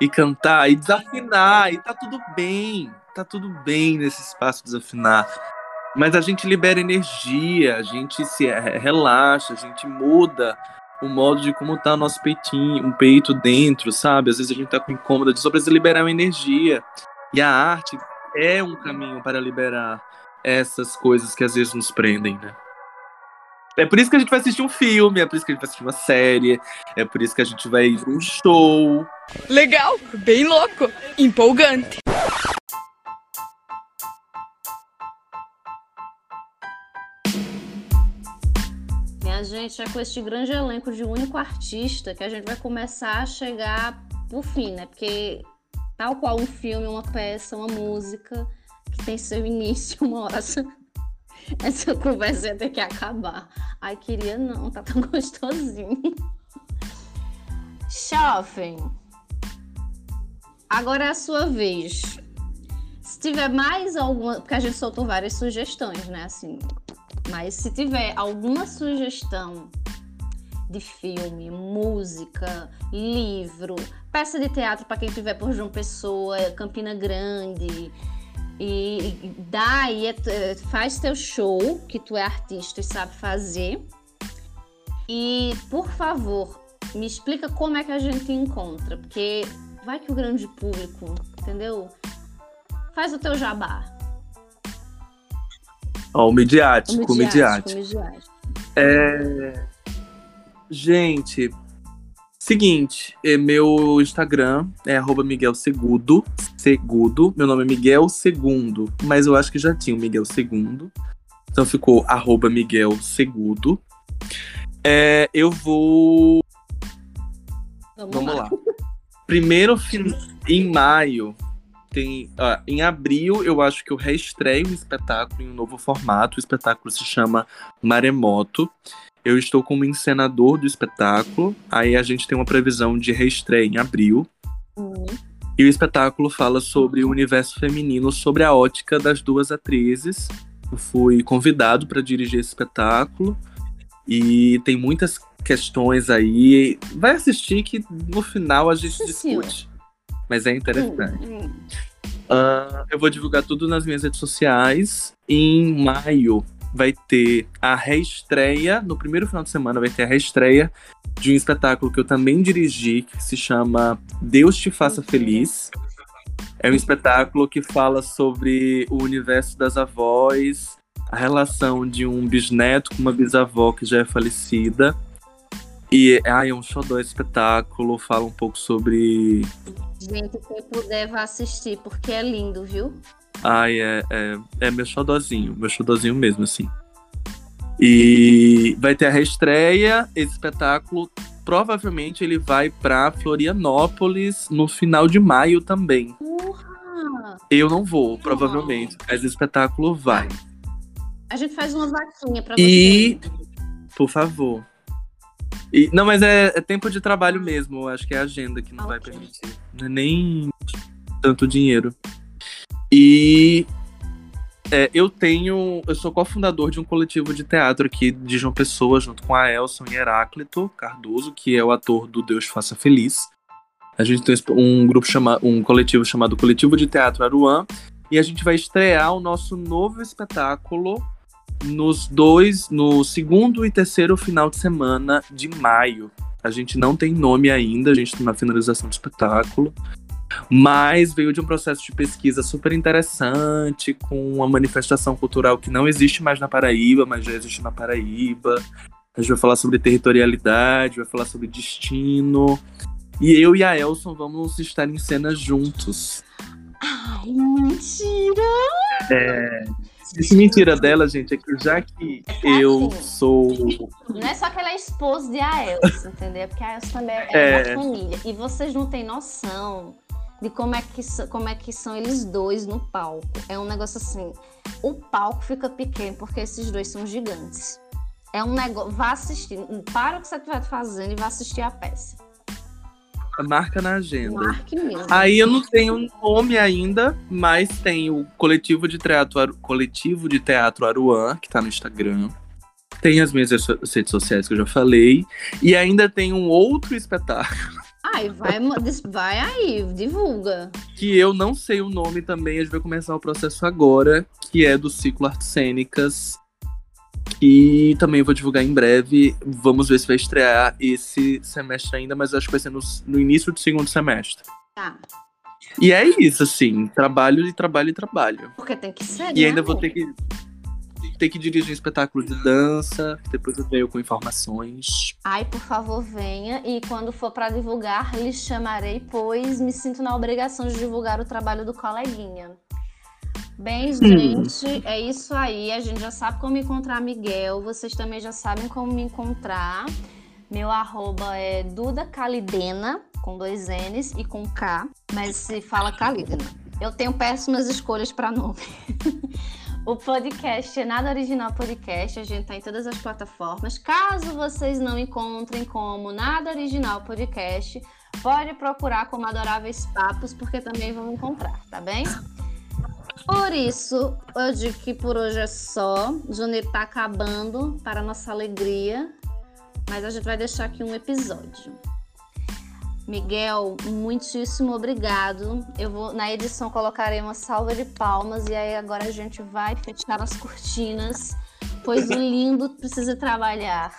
e cantar e desafinar. E tá tudo bem. Tá tudo bem nesse espaço desafinar. Mas a gente libera energia, a gente se eh, relaxa, a gente muda o modo de como tá nosso peitinho, um peito dentro, sabe? Às vezes a gente tá com incômoda, só precisa liberar uma energia. E a arte é um caminho para liberar essas coisas que às vezes nos prendem, né? É por isso que a gente vai assistir um filme, é por isso que a gente vai assistir uma série, é por isso que a gente vai ir um show. Legal, bem louco, empolgante. Gente, é com este grande elenco de único artista que a gente vai começar a chegar pro fim, né? Porque tal qual um filme, uma peça, uma música que tem seu início, uma hora essa, (laughs) essa conversa ia ter que acabar. Ai, queria não, tá tão (laughs) gostosinho. Shopping. Agora é a sua vez. tiver mais alguma. Porque a gente soltou várias sugestões, né? Assim. Mas se tiver alguma sugestão de filme, música, livro, peça de teatro para quem tiver por João Pessoa, Campina Grande. E, dá aí, é, faz teu show, que tu é artista e sabe fazer. E, por favor, me explica como é que a gente encontra, porque vai que o grande público, entendeu? Faz o teu jabá. Ó, o midiático, o midiático. midiático. É... Gente, seguinte, é, meu Instagram é arroba Miguel Segundo, Segundo. Meu nome é Miguel Segundo, mas eu acho que já tinha o Miguel Segundo. Então ficou arroba Miguel Segundo. É, eu vou. Vamos, Vamos lá. lá. Primeiro em maio. Tem, em abril, eu acho que eu reestreio o espetáculo em um novo formato. O espetáculo se chama Maremoto. Eu estou como encenador do espetáculo. Aí a gente tem uma previsão de reestreia em abril. Hum, E o espetáculo fala sobre o universo feminino, sobre a ótica das duas atrizes. Eu fui convidado para dirigir esse espetáculo e tem muitas questões aí. Vai assistir que no final a gente Senhora. discute. Mas é interessante. hum, hum. Ah, eu vou divulgar tudo nas minhas redes sociais. Em maio vai ter a reestreia. No primeiro final de semana vai ter a reestreia de um espetáculo que eu também dirigi, que se chama Deus Te Faça Feliz. É um espetáculo que fala sobre o universo das avós, a relação de um bisneto com uma bisavó que já é falecida. E ai, é um xodó esse espetáculo, fala um pouco sobre Gente, quem puder, vá assistir, porque é lindo, viu? Ai, é, é, é meu xodózinho, meu xodózinho mesmo, assim. E vai ter a reestreia, esse espetáculo. Provavelmente ele vai pra Florianópolis no final de maio também. Porra! Eu não vou, provavelmente, mas o espetáculo vai. A gente faz uma vaquinha pra E- você. Por favor. E, não, mas é, é tempo de trabalho mesmo. Acho que é a agenda que não vai Ok. permitir. Não é nem tanto dinheiro. E é, eu tenho. Eu sou cofundador de um coletivo de teatro aqui de João Pessoa, junto com a Elson e Heráclito Cardoso, que é o ator do Deus Faça Feliz. A gente tem um grupo chamado. um coletivo chamado Coletivo de Teatro Aruan. E a gente vai estrear o nosso novo espetáculo nos dois, no segundo e terceiro final de semana de maio. A gente não tem nome ainda, a gente está na finalização do espetáculo. Mas veio de um processo de pesquisa super interessante, com uma manifestação cultural que não existe mais na Paraíba, mas já existe na Paraíba. A gente vai falar sobre territorialidade, vai falar sobre destino. E eu e a Elson vamos estar em cena juntos. Ai, mentira! Esse mentira dela, gente, é que já que eu assim. sou Não é só que ela é esposa de Aelson, entendeu? Porque a Aelson também é, É. da família. E vocês não têm noção de como é, que, como é que são eles dois no palco. É um negócio assim. O palco fica pequeno porque esses dois são gigantes. É um negócio. Vá assistir. Para o que você estiver fazendo e vá assistir a peça. Marca na agenda. Marque mesmo. Aí eu não tenho nome ainda, mas tem o coletivo de teatro, coletivo de teatro Aruan, que tá no Instagram. Tem as minhas redes so- redes sociais que eu já falei. E ainda tem um outro espetáculo Ai, vai, vai aí, divulga. que eu não sei o nome também. A gente vai começar o processo agora, que é do Ciclo Artes Cênicas. E também vou divulgar em breve. Vamos ver se vai estrear esse semestre ainda, mas acho que vai ser no, no início do segundo semestre. Tá. E é isso, assim, trabalho e trabalho e trabalho. Porque tem que ser. E né, ainda vou amor? ter que ter que dirigir um espetáculo de dança, depois eu venho com informações. Ai, por favor, venha. E quando for para divulgar, lhe chamarei, pois me sinto na obrigação de divulgar o trabalho do coleguinha. Bem, gente, é isso aí. A gente já sabe como encontrar Miguel. Vocês também já sabem como me encontrar. Meu arroba é Duda Calidena, com dois N's e com K, mas se fala Calidena. Eu tenho péssimas escolhas para nome. (laughs) O podcast é Nada Original Podcast, a gente tá em todas as plataformas. Caso vocês não encontrem como Nada Original Podcast, pode procurar como Adoráveis Papos, porque também vão encontrar, tá bem? Por isso, eu digo que por hoje é só. Janeiro tá acabando, para nossa alegria. Mas a gente vai deixar aqui um episódio. Miguel, muitíssimo obrigado. Eu vou na edição colocarei uma salva de palmas e aí agora a gente vai fechar as cortinas, pois o lindo precisa trabalhar.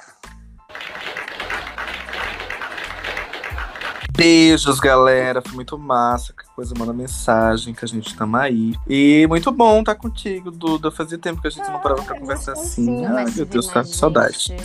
Beijos, galera. Foi muito massa. Que coisa, manda mensagem que a gente tamo aí. E muito bom estar contigo, Duda. Fazia tempo que a gente não parava pra conversar assim. Sim, Ai, meu Deus, tá com saudade.